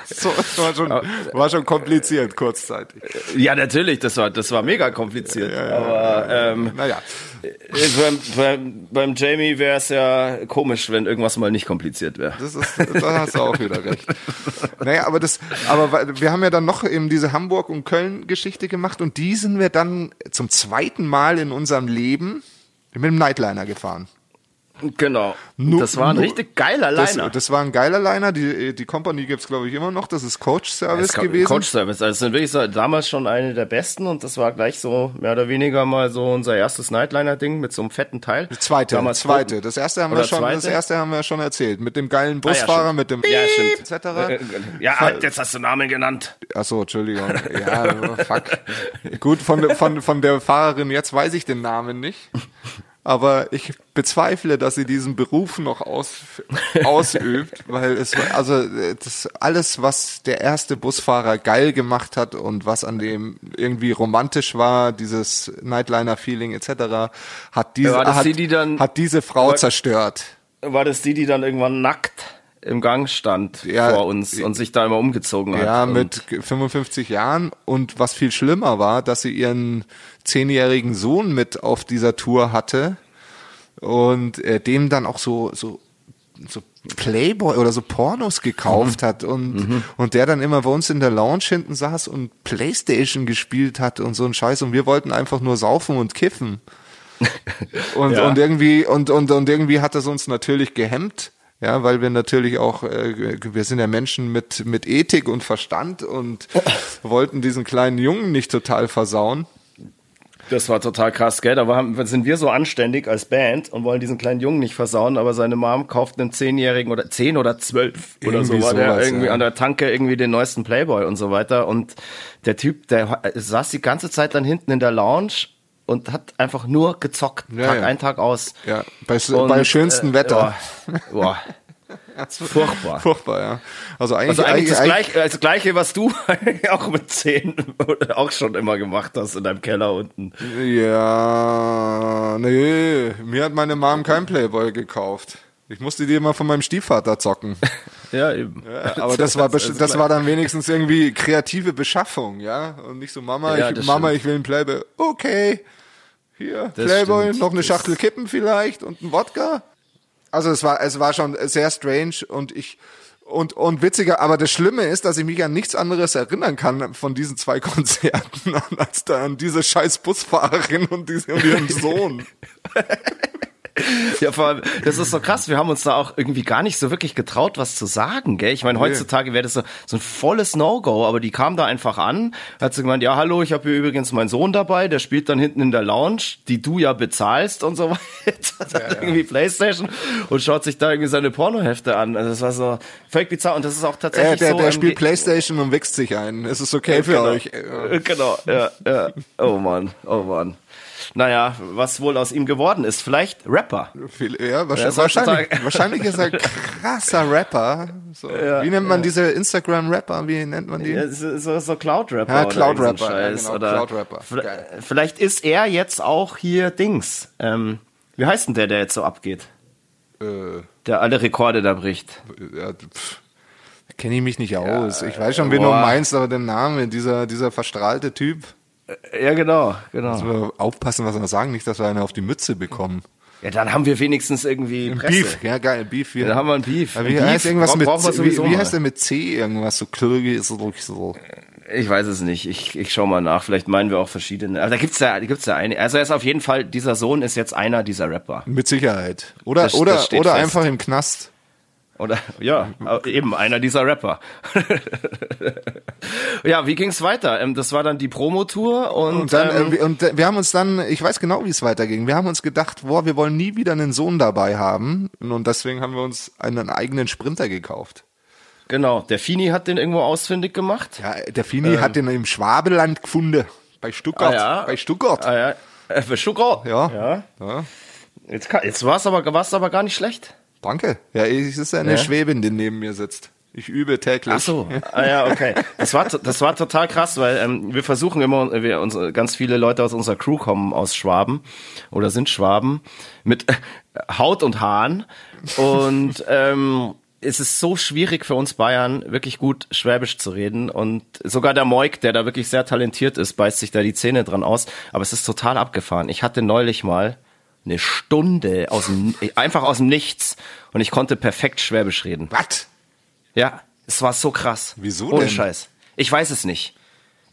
so, das war schon, war schon kompliziert, kurzzeitig. Ja, natürlich, das war, das war mega kompliziert. Ja, ja, aber, ähm, naja. Beim, beim, beim Jamie wäre es ja komisch, wenn irgendwas mal nicht kompliziert wäre. Das ist, da hast du auch wieder recht. naja, aber das, aber wir haben ja dann noch eben diese Hamburg- und Köln-Geschichte gemacht und die sind wir dann zum zweiten Mal in unserem Leben mit dem Nightliner gefahren. Genau. Nu, das war ein nu, richtig geiler Liner. Das, das, war ein geiler Liner. Die, die Company gibt's glaube ich, immer noch. Das ist Coach Service ja, gewesen. Coach Service. Also, das sind wirklich so, damals schon eine der besten und das war gleich so mehr oder weniger mal so unser erstes Nightliner-Ding mit so einem fetten Teil. Das zweite. Damals zweite. Das erste haben wir schon, zweite? das erste haben wir schon erzählt. Mit dem geilen Busfahrer, ah, ja, mit dem ja, stimmt. etc. Äh, äh, ja, halt, jetzt hast du Namen genannt. Ach so, Entschuldigung. Ja, fuck. Gut, von, von, von der Fahrerin jetzt weiß ich den Namen nicht aber ich bezweifle, dass sie diesen Beruf noch aus, ausübt, weil es also das alles, was der erste Busfahrer geil gemacht hat und was an dem irgendwie romantisch war, dieses Nightliner-Feeling etc., hat diese ja, hat, die, dann, hat diese Frau war, zerstört. War das die, die dann irgendwann nackt im Gang stand ja, vor uns und sich da immer umgezogen hat. Ja, mit 55 Jahren und was viel schlimmer war, dass sie ihren zehnjährigen Sohn mit auf dieser Tour hatte und äh, dem dann auch so so so Playboy oder so Pornos gekauft mhm. hat und mhm. und der dann immer bei uns in der Lounge hinten saß und Playstation gespielt hat und so ein Scheiß und wir wollten einfach nur saufen und kiffen. und ja. und irgendwie und und und irgendwie hat das uns natürlich gehemmt. Ja, weil wir natürlich auch, äh, wir sind ja Menschen mit, mit Ethik und Verstand und wollten diesen kleinen Jungen nicht total versauen. Das war total krass, gell? Da war, sind wir so anständig als Band und wollen diesen kleinen Jungen nicht versauen, aber seine Mom kauft einen Zehnjährigen oder zehn oder zwölf oder so, war der irgendwie ja. an der Tanke irgendwie den neuesten Playboy und so weiter. Und der Typ, der saß die ganze Zeit dann hinten in der Lounge und hat einfach nur gezockt, ja, Tag ja. ein, Tag aus. Ja, bei, und, bei schönstem äh, Wetter. Boah. Furchtbar. Furchtbar, ja. Also eigentlich, also eigentlich, das, Gleiche, das Gleiche, was du auch mit zehn auch schon immer gemacht hast in deinem Keller unten. Ja, nee, mir hat meine Mom kein Playboy gekauft. Ich musste die immer von meinem Stiefvater zocken. ja, eben. Ja, aber das war, das, das war dann wenigstens irgendwie kreative Beschaffung, ja. Und nicht so, Mama, ja, ich, Mama, ich will ein Playboy. Okay. Hier, das Playboy, stimmt. noch eine Schachtel Kippen vielleicht und ein Wodka. Also es war, es war schon sehr strange und ich, und, und witziger, aber das Schlimme ist, dass ich mich an nichts anderes erinnern kann von diesen zwei Konzerten, als da an diese scheiß Busfahrerin und, diese, und ihren Sohn. Ja, vor allem, das ist so krass. Wir haben uns da auch irgendwie gar nicht so wirklich getraut, was zu sagen, gell? Ich meine, heutzutage wäre das so, so ein volles No-Go, aber die kam da einfach an, hat sie gemeint, ja, hallo, ich habe hier übrigens meinen Sohn dabei, der spielt dann hinten in der Lounge, die du ja bezahlst und so weiter. Ja, ja. irgendwie Playstation und schaut sich da irgendwie seine Pornohefte an. Also das war so völlig bizarr und das ist auch tatsächlich äh, der, so. Der spielt Playstation und wächst sich ein. Es ist okay für genau. euch. Genau, ja, ja. Oh Mann, oh Mann naja, was wohl aus ihm geworden ist. Vielleicht Rapper. Ja, wahrscheinlich, wahrscheinlich, wahrscheinlich ist er krasser Rapper. So. Ja, Wie nennt man ja. diese Instagram-Rapper? Wie nennt man die? Ja, so, so Cloud-Rapper. Ja, Cloud-Rapper. Ja, genau, Cloud-Rapper. Vielleicht ist er jetzt auch hier Dings. Ähm, wie heißt denn der, der jetzt so abgeht? Äh, der alle Rekorde da bricht. Ja, Kenne ich mich nicht aus. ich weiß schon, wen du meinst, aber den Namen, dieser, dieser verstrahlte Typ. Ja, genau, genau. Müssen wir aufpassen, was wir sagen, nicht, dass wir eine auf die Mütze bekommen. Ja, dann haben wir wenigstens irgendwie Presse. Beef, ja geil, Beef. Ja. Dann haben wir ein Beef. Ja, wie, Beef heißt irgendwas mit, wie, wie heißt der mit C irgendwas? So Klöge, so, so. Ich weiß es nicht. Ich, ich schau mal nach. Vielleicht meinen wir auch verschiedene. Aber da gibt's ja, da gibt's ja eine. Also er ist auf jeden Fall, dieser Sohn ist jetzt einer dieser Rapper. Mit Sicherheit. Oder, das, oder, das oder einfach im Knast. Oder ja, eben einer dieser Rapper. ja, wie ging's weiter? Ähm, das war dann die Promotour und, und dann ähm, äh, und wir haben uns dann, ich weiß genau, wie es weiterging. Wir haben uns gedacht, boah, wir wollen nie wieder einen Sohn dabei haben und deswegen haben wir uns einen eigenen Sprinter gekauft. Genau, der Fini hat den irgendwo ausfindig gemacht. Ja, der Fini ähm, hat den im Schwabeland gefunden, bei Stuttgart. Ah, ja. Bei Stuttgart. Ah, ja. Äh, bei Stuttgart. Ja. ja. ja. Jetzt, jetzt war es aber, war's aber gar nicht schlecht Danke. Ja, es ist eine Ja. Schwäbin, die neben mir sitzt. Ich übe täglich. Ach so, ah ja, okay. Das war, das war total krass, weil ähm, wir versuchen immer, wir, unsere, ganz viele Leute aus unserer Crew kommen aus Schwaben oder sind Schwaben mit Haut und Haaren und ähm, es ist so schwierig für uns Bayern, wirklich gut Schwäbisch zu reden und sogar der Moik, der da wirklich sehr talentiert ist, beißt sich da die Zähne dran aus, aber es ist total abgefahren. Ich hatte neulich mal eine Stunde aus dem, einfach aus dem Nichts und ich konnte perfekt Schwäbisch reden. Was? Ja, es war so krass. Wieso Ohne denn? Scheiß. Ich weiß es nicht.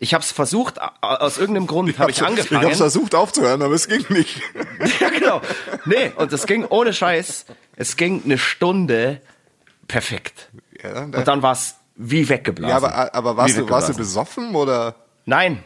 Ich habe es versucht, aus irgendeinem Grund habe ich angefangen. Ich hab's versucht aufzuhören, aber es ging nicht. ja, genau. Nee, und es ging ohne Scheiß. Es ging eine Stunde perfekt. Ja, Und dann war es wie weggeblasen. ja aber, aber warst, du, warst du besoffen oder? Nein,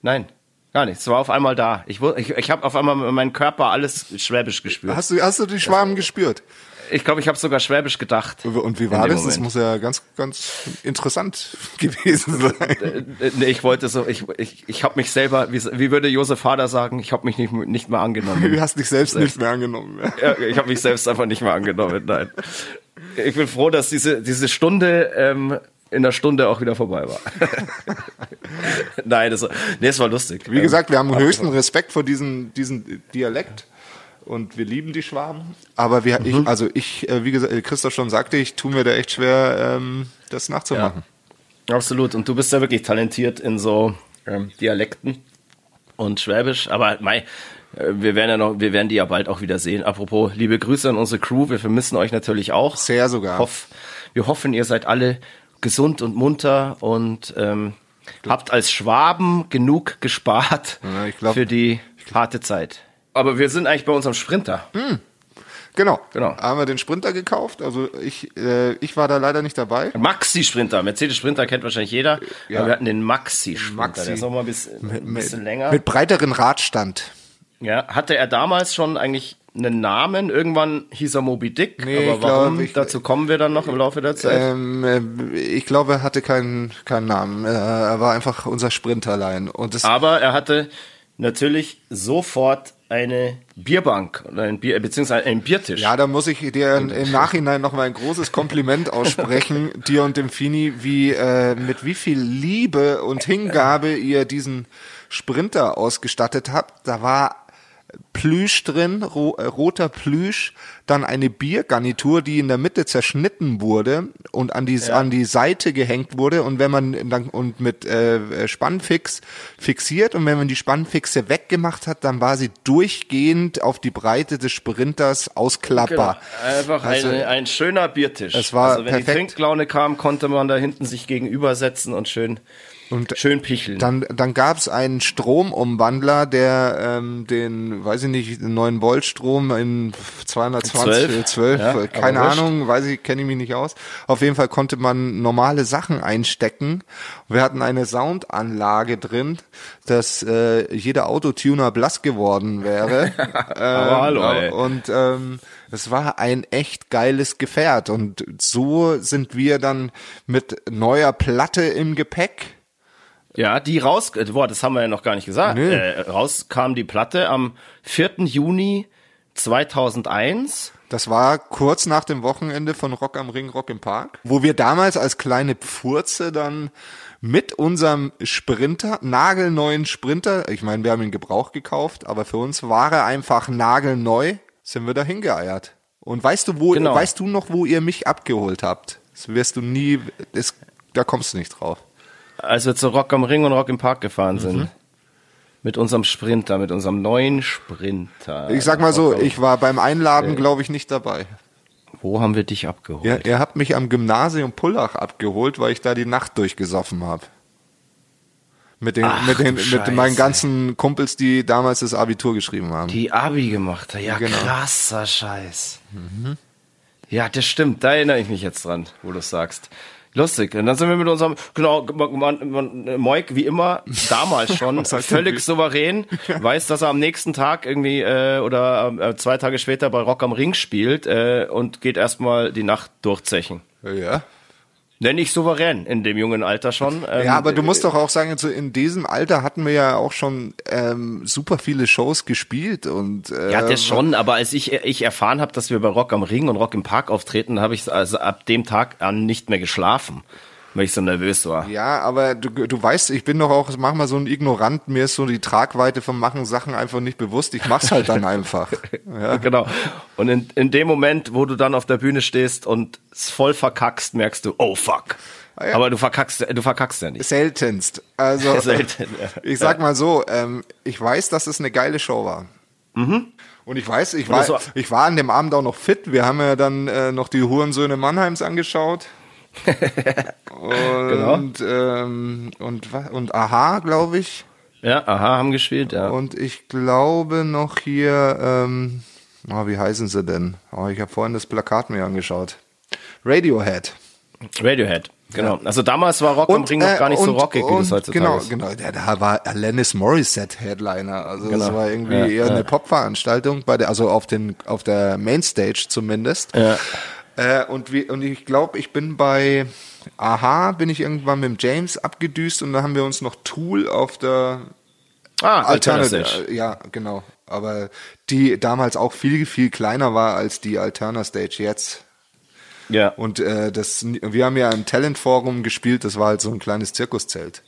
nein, gar nicht. Es war auf einmal da. Ich, ich, ich habe auf einmal mit meinem Körper alles Schwäbisch gespürt. Hast du, hast du die Schwaben gespürt? Ich glaube, ich habe sogar Schwäbisch gedacht. Und wie war das? Das Moment. muss ja ganz, ganz interessant gewesen sein. Äh, Nee, ich wollte so, ich, ich, ich habe mich selber, wie, wie würde Josef Hader sagen, ich habe mich nicht, nicht mehr angenommen. Du hast dich selbst nicht mehr angenommen. Ja, ich habe mich selbst einfach nicht mehr angenommen. Nein. Ich bin froh, dass diese, diese Stunde ähm, in der Stunde auch wieder vorbei war. Nein, das war, nee, es war lustig. Wie gesagt, wir haben höchsten Respekt vor diesem, diesem Dialekt. Und wir lieben die Schwaben. Aber wir, Mhm. ich, also ich, äh, wie gesagt, Christoph schon sagte, ich tue mir da echt schwer, ähm, das nachzumachen. Absolut. Und du bist ja wirklich talentiert in so ähm, Dialekten und Schwäbisch. Aber mei, äh, wir werden ja noch, wir werden die ja bald auch wieder sehen. Apropos, liebe Grüße an unsere Crew. Wir vermissen euch natürlich auch. Sehr sogar. Hoff, wir hoffen, ihr seid alle gesund und munter und ähm, habt als Schwaben genug gespart Ja, glaub- für die harte Zeit. Aber wir sind eigentlich bei unserem Sprinter. Genau. Genau. Haben wir den Sprinter gekauft. Also ich, äh, ich war da leider nicht dabei. Maxi-Sprinter. Mercedes-Sprinter kennt wahrscheinlich jeder. Ja. Wir hatten den Maxi-Sprinter. Maxi. Der ist noch mal ein bisschen, ein bisschen länger. Mit breiteren Radstand. Ja, hatte er damals schon eigentlich einen Namen? Irgendwann hieß er Moby Dick. Nee, aber ich glaub, warum? ich- Dazu kommen wir dann noch im Laufe der Zeit. Ähm, äh, ich glaube, er hatte keinen, keinen Namen. Er war einfach unser Sprinterlein. Und das, Aber er hatte natürlich sofort eine Bierbank oder ein Bier, beziehungsweise einen Biertisch. ja, da muss ich dir im Nachhinein noch mal ein großes Kompliment aussprechen, dir und dem Fini, wie, äh, mit wie viel Liebe und Hingabe ihr diesen Sprinter ausgestattet habt. Da war Plüsch drin, ro äh, roter Plüsch, dann eine Biergarnitur, die in der Mitte zerschnitten wurde und an die an die Seite gehängt wurde und wenn man dann und mit äh, Spannfix fixiert und wenn man die Spannfixe weggemacht hat, dann war sie durchgehend auf die Breite des Sprinters ausklappbar. Genau. Einfach Also, eine, ein schöner Biertisch. es war also wenn die perfekt. Trinklaune kam, konnte man da hinten sich gegenübersetzen und schön, Und schön picheln. Dann, dann gab's einen Stromumwandler, der ähm, den, weiß ich nicht, 9 Volt Strom in 220, 12, 12, ja, äh, keine aber wurscht. Ahnung, weiß ich, kenne ich mich nicht aus. Auf jeden Fall konnte man normale Sachen einstecken. Wir hatten eine Soundanlage drin, dass äh, jeder Autotuner blass geworden wäre. Aber hallo, ey. Und ähm, es war ein echt geiles Gefährt. Und so sind wir dann mit neuer Platte im Gepäck. Ja, die raus, äh, boah, das haben wir ja noch gar nicht gesagt. Äh, raus kam die Platte am 4. Juni 2001. Das war kurz nach dem Wochenende von Rock am Ring, Rock im Park, wo wir damals als kleine Pfurze dann mit unserem Sprinter, nagelneuen Sprinter, ich meine, wir haben ihn Gebrauch gekauft, aber für uns war er einfach nagelneu, sind wir da hingeeiert. Und weißt du, wo, Genau. weißt du noch, wo ihr mich abgeholt habt? Das wirst du nie, das, da kommst du nicht drauf. Als wir zu Rock am Ring und Rock im Park gefahren sind. Mhm. Mit unserem Sprinter, mit unserem neuen Sprinter. Ich sag mal so, ich war beim Einladen, glaube ich, nicht dabei. Wo haben wir dich abgeholt? Ja, ihr habt mich am Gymnasium Pullach abgeholt, weil ich da die Nacht durchgesoffen habe. Mit den, Ach, mit den, mit meinen ganzen Kumpels, die damals das Abitur geschrieben haben. Die Abi gemacht. Ja, Genau. krasser Scheiß. Ja, das stimmt. Da erinnere ich mich jetzt dran, wo du es sagst. Lustig. Und dann sind wir mit unserem, genau, man, man, Moik, wie immer, damals schon, völlig souverän, weiß, dass er am nächsten Tag irgendwie äh, oder äh, zwei Tage später bei Rock am Ring spielt äh, und geht erstmal die Nacht durchzechen. Ja. Nenne ich souverän in dem jungen Alter schon. Ähm, ja, aber du musst doch auch sagen, so in diesem Alter hatten wir ja auch schon ähm, super viele Shows gespielt und äh, ja, das schon. Aber als ich ich erfahren habe, dass wir bei Rock am Ring und Rock im Park auftreten, habe ich also ab dem Tag an nicht mehr geschlafen weil ich so nervös war. Ja, aber du, du weißt, ich bin doch auch manchmal so ein Ignorant, mir ist so die Tragweite vom Machen Sachen einfach nicht bewusst. Ich mach's halt dann einfach. Ja. Genau. Und in, in dem Moment, wo du dann auf der Bühne stehst und es voll verkackst, merkst du, oh fuck. Ah, ja. Aber du verkackst, du verkackst ja nicht. Seltenst. Also, Selten, ja. ich sag mal so, ähm, ich weiß, dass es eine geile Show war. Mhm. Und ich weiß, ich war, ich war an dem Abend auch noch fit. Wir haben ja dann äh, noch die Hurensöhne Mannheims angeschaut. Genau. und, genau. ähm, und, und Aha, glaube ich. Ja, Aha haben gespielt, ja. Und ich glaube noch hier, ähm, oh, wie heißen sie denn? Oh, ich habe vorhin das Plakat mir angeschaut. Radiohead. Radiohead. Genau. Ja. Also damals war Rock und, am Ring noch gar nicht und, so rockig, wie das heutzutage genau, ist. Genau, genau. Da war Alanis Morissette Headliner. Also genau. das war irgendwie ja, eher ja. eine Popveranstaltung bei der, also auf den, auf der Mainstage zumindest. Ja. Äh, und, wie, und ich glaube, ich bin bei Aha, bin ich irgendwann mit dem James abgedüst und da haben wir uns noch Tool auf der ah, Alternative. Äh, ja, genau. Aber die damals auch viel, viel kleiner war als die Alterna Stage jetzt. Ja. Und äh, das, wir haben ja im Talent-Forum gespielt, das war halt so ein kleines Zirkuszelt.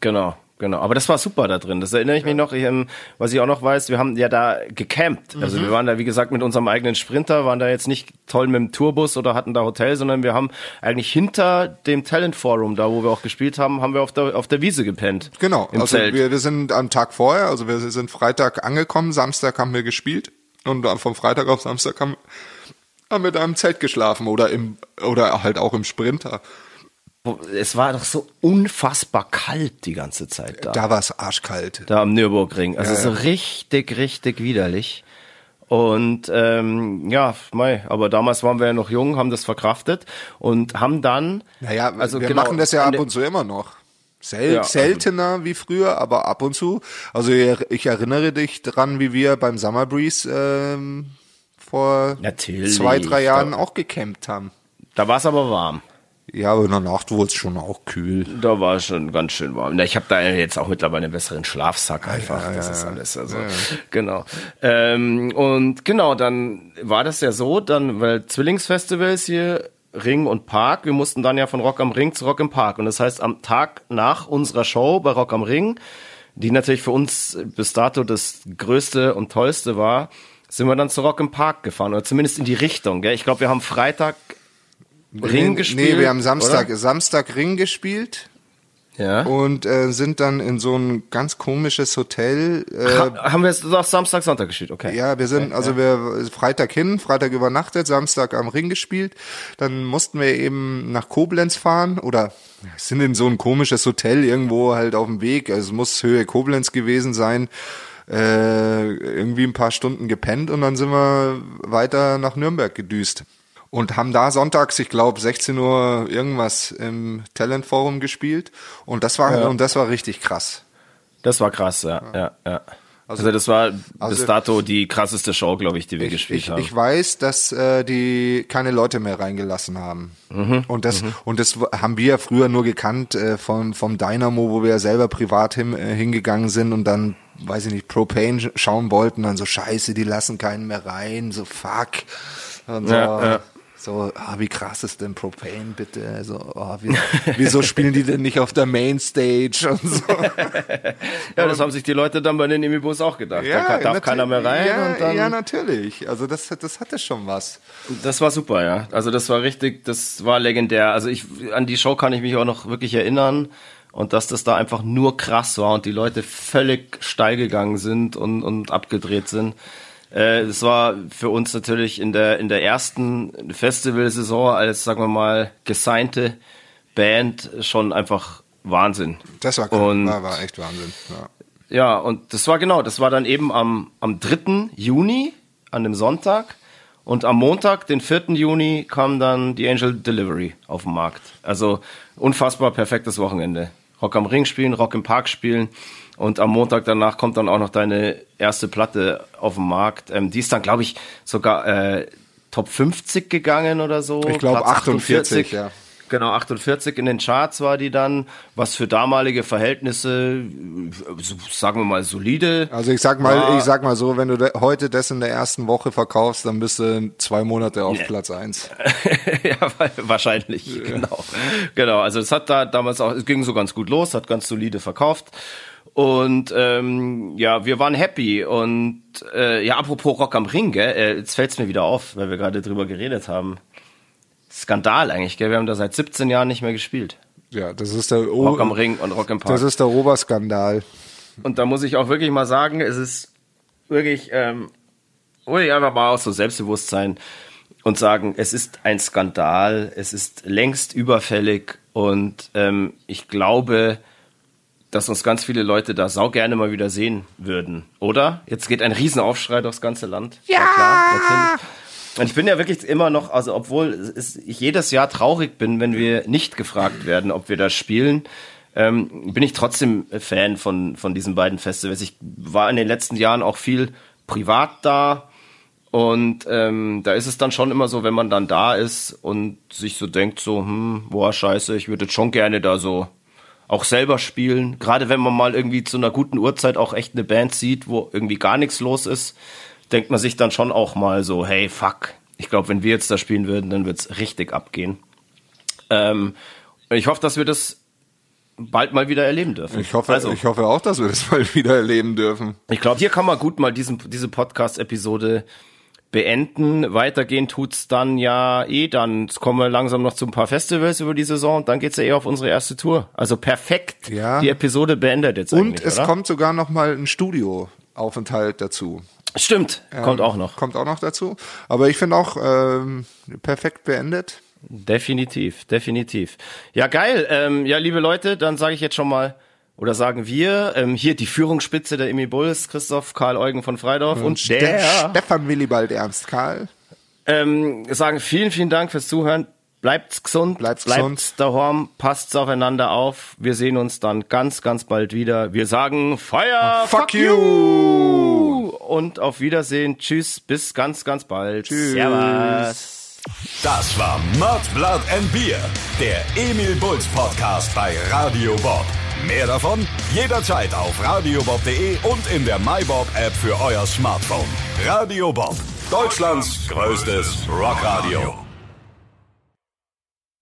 Genau. Genau, aber das war super da drin. Das erinnere ich mich noch. Ich, ähm, was ich auch noch weiß, wir haben ja da gecampt. Also mhm. wir waren da, wie gesagt, mit unserem eigenen Sprinter, waren da jetzt nicht toll mit dem Tourbus oder hatten da Hotel, sondern wir haben eigentlich hinter dem Talent Forum, da wo wir auch gespielt haben, haben wir auf der, auf der Wiese gepennt. Genau, also Wir, wir sind am Tag vorher, also wir sind Freitag angekommen, Samstag haben wir gespielt und vom Freitag auf Samstag haben, haben wir da im Zelt geschlafen oder im, oder halt auch im Sprinter. Es war doch so unfassbar kalt die ganze Zeit da. Da war es arschkalt. Da am Nürburgring. Also ja, so richtig, richtig widerlich. Und ähm, ja, mei, aber damals waren wir ja noch jung, haben das verkraftet und haben dann. Naja, also wir genau, machen das ja ab und zu immer noch. Sel ja, seltener also, wie früher, aber ab und zu. Also ich erinnere dich dran, wie wir beim Summer Breeze ähm, vor zwei, drei Jahren auch gecampt haben. Da war es aber warm. Ja, aber in der Nacht wurde es schon auch kühl. Da war es schon ganz schön warm. Ich habe da jetzt auch mittlerweile einen besseren Schlafsack einfach. Ja, ja, das ist alles. Also genau. Ähm, und genau, dann war das ja so, dann weil Zwillingsfestivals hier Ring und Park. Wir mussten dann ja von Rock am Ring zu Rock im Park. Und das heißt, am Tag nach unserer Show bei Rock am Ring, die natürlich für uns bis dato das größte und tollste war, sind wir dann zu Rock im Park gefahren oder zumindest in die Richtung. Gell? Ich glaube, wir haben Freitag Ring nee, gespielt? Nee, wir haben Samstag, oder? Samstag Ring gespielt. Ja. Und äh, sind dann in so ein ganz komisches Hotel. Äh, ha, haben wir jetzt doch Samstag, Sonntag gespielt, okay. Ja, wir sind, okay, also ja. wir Freitag hin, Freitag übernachtet, Samstag am Ring gespielt. Dann mussten wir eben nach Koblenz fahren oder sind in so ein komisches Hotel irgendwo halt auf dem Weg. Also es muss Höhe Koblenz gewesen sein. Äh, irgendwie ein paar Stunden gepennt und dann sind wir weiter nach Nürnberg gedüst und haben da sonntags, ich glaube 16 Uhr irgendwas im Talentforum gespielt und das war ja. und das war richtig krass. Das war krass, ja, ja, ja. Also, also das war also, bis dato die krasseste Show, glaube ich, die wir ich, gespielt ich, haben. Ich weiß, dass äh, die keine Leute mehr reingelassen haben. Mhm, und das mhm. und das haben wir ja früher nur gekannt äh, vom vom Dynamo, wo wir ja selber privat hin, äh, hingegangen sind und dann weiß ich nicht Propane schauen wollten, dann so Scheiße, die lassen keinen mehr rein, so fuck. Und so. Ja, ja. So, ah, wie krass ist denn Propane bitte? Also, oh, wie, wieso spielen die denn nicht auf der Mainstage und so? ja, das haben sich die Leute dann bei den Imibus auch gedacht. Ja, da darf keiner mehr rein. Ja, dann, ja, natürlich. Also das, das hatte schon was. Das war super, ja. Also das war richtig, das war legendär. Also ich an die Show kann ich mich auch noch wirklich erinnern und dass das da einfach nur krass war und die Leute völlig steil gegangen sind und, und abgedreht sind. Äh, es war für uns natürlich in der, in der ersten Festivalsaison als, sagen wir mal, gesignte Band schon einfach Wahnsinn. Das war, und, war, war echt Wahnsinn. Ja. ja, und das war genau, das war dann eben am, am 3. Juni, an dem Sonntag. Und am Montag, den 4. Juni, kam dann die Angel Delivery auf den Markt. Also unfassbar perfektes Wochenende. Rock am Ring spielen, Rock im Park spielen. Und am Montag danach kommt dann auch noch deine erste Platte auf den Markt. Ähm, die ist dann, glaube ich, sogar äh, Top 50 gegangen oder so. Ich glaube 48, 48, ja. Genau, 48 in den Charts war die dann, was für damalige Verhältnisse, sagen wir mal, solide. Also ich sag mal, war. ich sag mal so, wenn du heute das in der ersten Woche verkaufst, dann bist du zwei Monate auf nee. Platz eins. ja, wahrscheinlich, ja. genau. Genau, also es hat da damals auch, es ging so ganz gut los, hat ganz solide verkauft. Und ähm, ja, wir waren happy. Und äh, ja, apropos Rock am Ring, gell? Äh, jetzt fällt's mir wieder auf, weil wir gerade drüber geredet haben. Skandal eigentlich, gell? Wir haben da seit 17 Jahren nicht mehr gespielt. Ja, das ist der o Rock am Ring und Rock im Park. Das ist der Oberskandal. Und da muss ich auch wirklich mal sagen, es ist wirklich, ähm, hol ich einfach mal aus so Selbstbewusstsein und sagen, es ist ein Skandal, es ist längst überfällig und ähm, ich glaube, dass uns ganz viele Leute da sau gerne mal wieder sehen würden, oder? Jetzt geht ein Riesenaufschrei durchs ganze Land. Ja, ja klar. Und ich bin ja wirklich immer noch, also obwohl ich jedes Jahr traurig bin, wenn wir nicht gefragt werden, ob wir da spielen, ähm, bin ich trotzdem Fan von, von diesen beiden Festivals. Ich war in den letzten Jahren auch viel privat da. Und ähm, da ist es dann schon immer so, wenn man dann da ist und sich so denkt, so, hm, boah, scheiße, ich würde schon gerne da so auch selber spielen. Gerade wenn man mal irgendwie zu einer guten Uhrzeit auch echt eine Band sieht, wo irgendwie gar nichts los ist denkt man sich dann schon auch mal so, hey, fuck, ich glaube, wenn wir jetzt da spielen würden, dann wird's richtig abgehen. Ähm, ich hoffe, dass wir das bald mal wieder erleben dürfen. Ich hoffe, also, ich hoffe auch, dass wir das mal wieder erleben dürfen. Ich glaube, hier kann man gut mal diesen, diese Podcast-Episode beenden. Weitergehen tut's dann ja eh dann. Jetzt kommen wir langsam noch zu ein paar Festivals über die Saison und dann geht's ja eh auf unsere erste Tour. Also perfekt. Ja. Die Episode beendet jetzt Und es oder? kommt sogar noch mal ein Studioaufenthalt dazu. Stimmt, kommt ähm, auch noch. Kommt auch noch dazu. Aber ich finde auch ähm, perfekt beendet. Definitiv, definitiv. Ja, geil. Ähm, ja, liebe Leute, dann sage ich jetzt schon mal, oder sagen wir, ähm, hier die Führungsspitze der Emi Bulls, Christoph Karl Eugen von Freidorf und, und der Stefan Willibald Ernst Karl. Ähm, sagen vielen, vielen Dank fürs Zuhören. Bleibt's gesund, Bleibt's bleibt gesund. daheim, passt aufeinander auf. Wir sehen uns dann ganz, ganz bald wieder. Wir sagen Feuer, fuck, fuck you! Und auf Wiedersehen. Tschüss, bis ganz, ganz bald. Tschüss. Servus. Das war Mud, Blood and Beer, der Emil Bulls Podcast bei Radio Bob. Mehr davon jederzeit auf radiobob.de und in der MyBob App für euer Smartphone. Radio Bob, Deutschlands größtes Rockradio.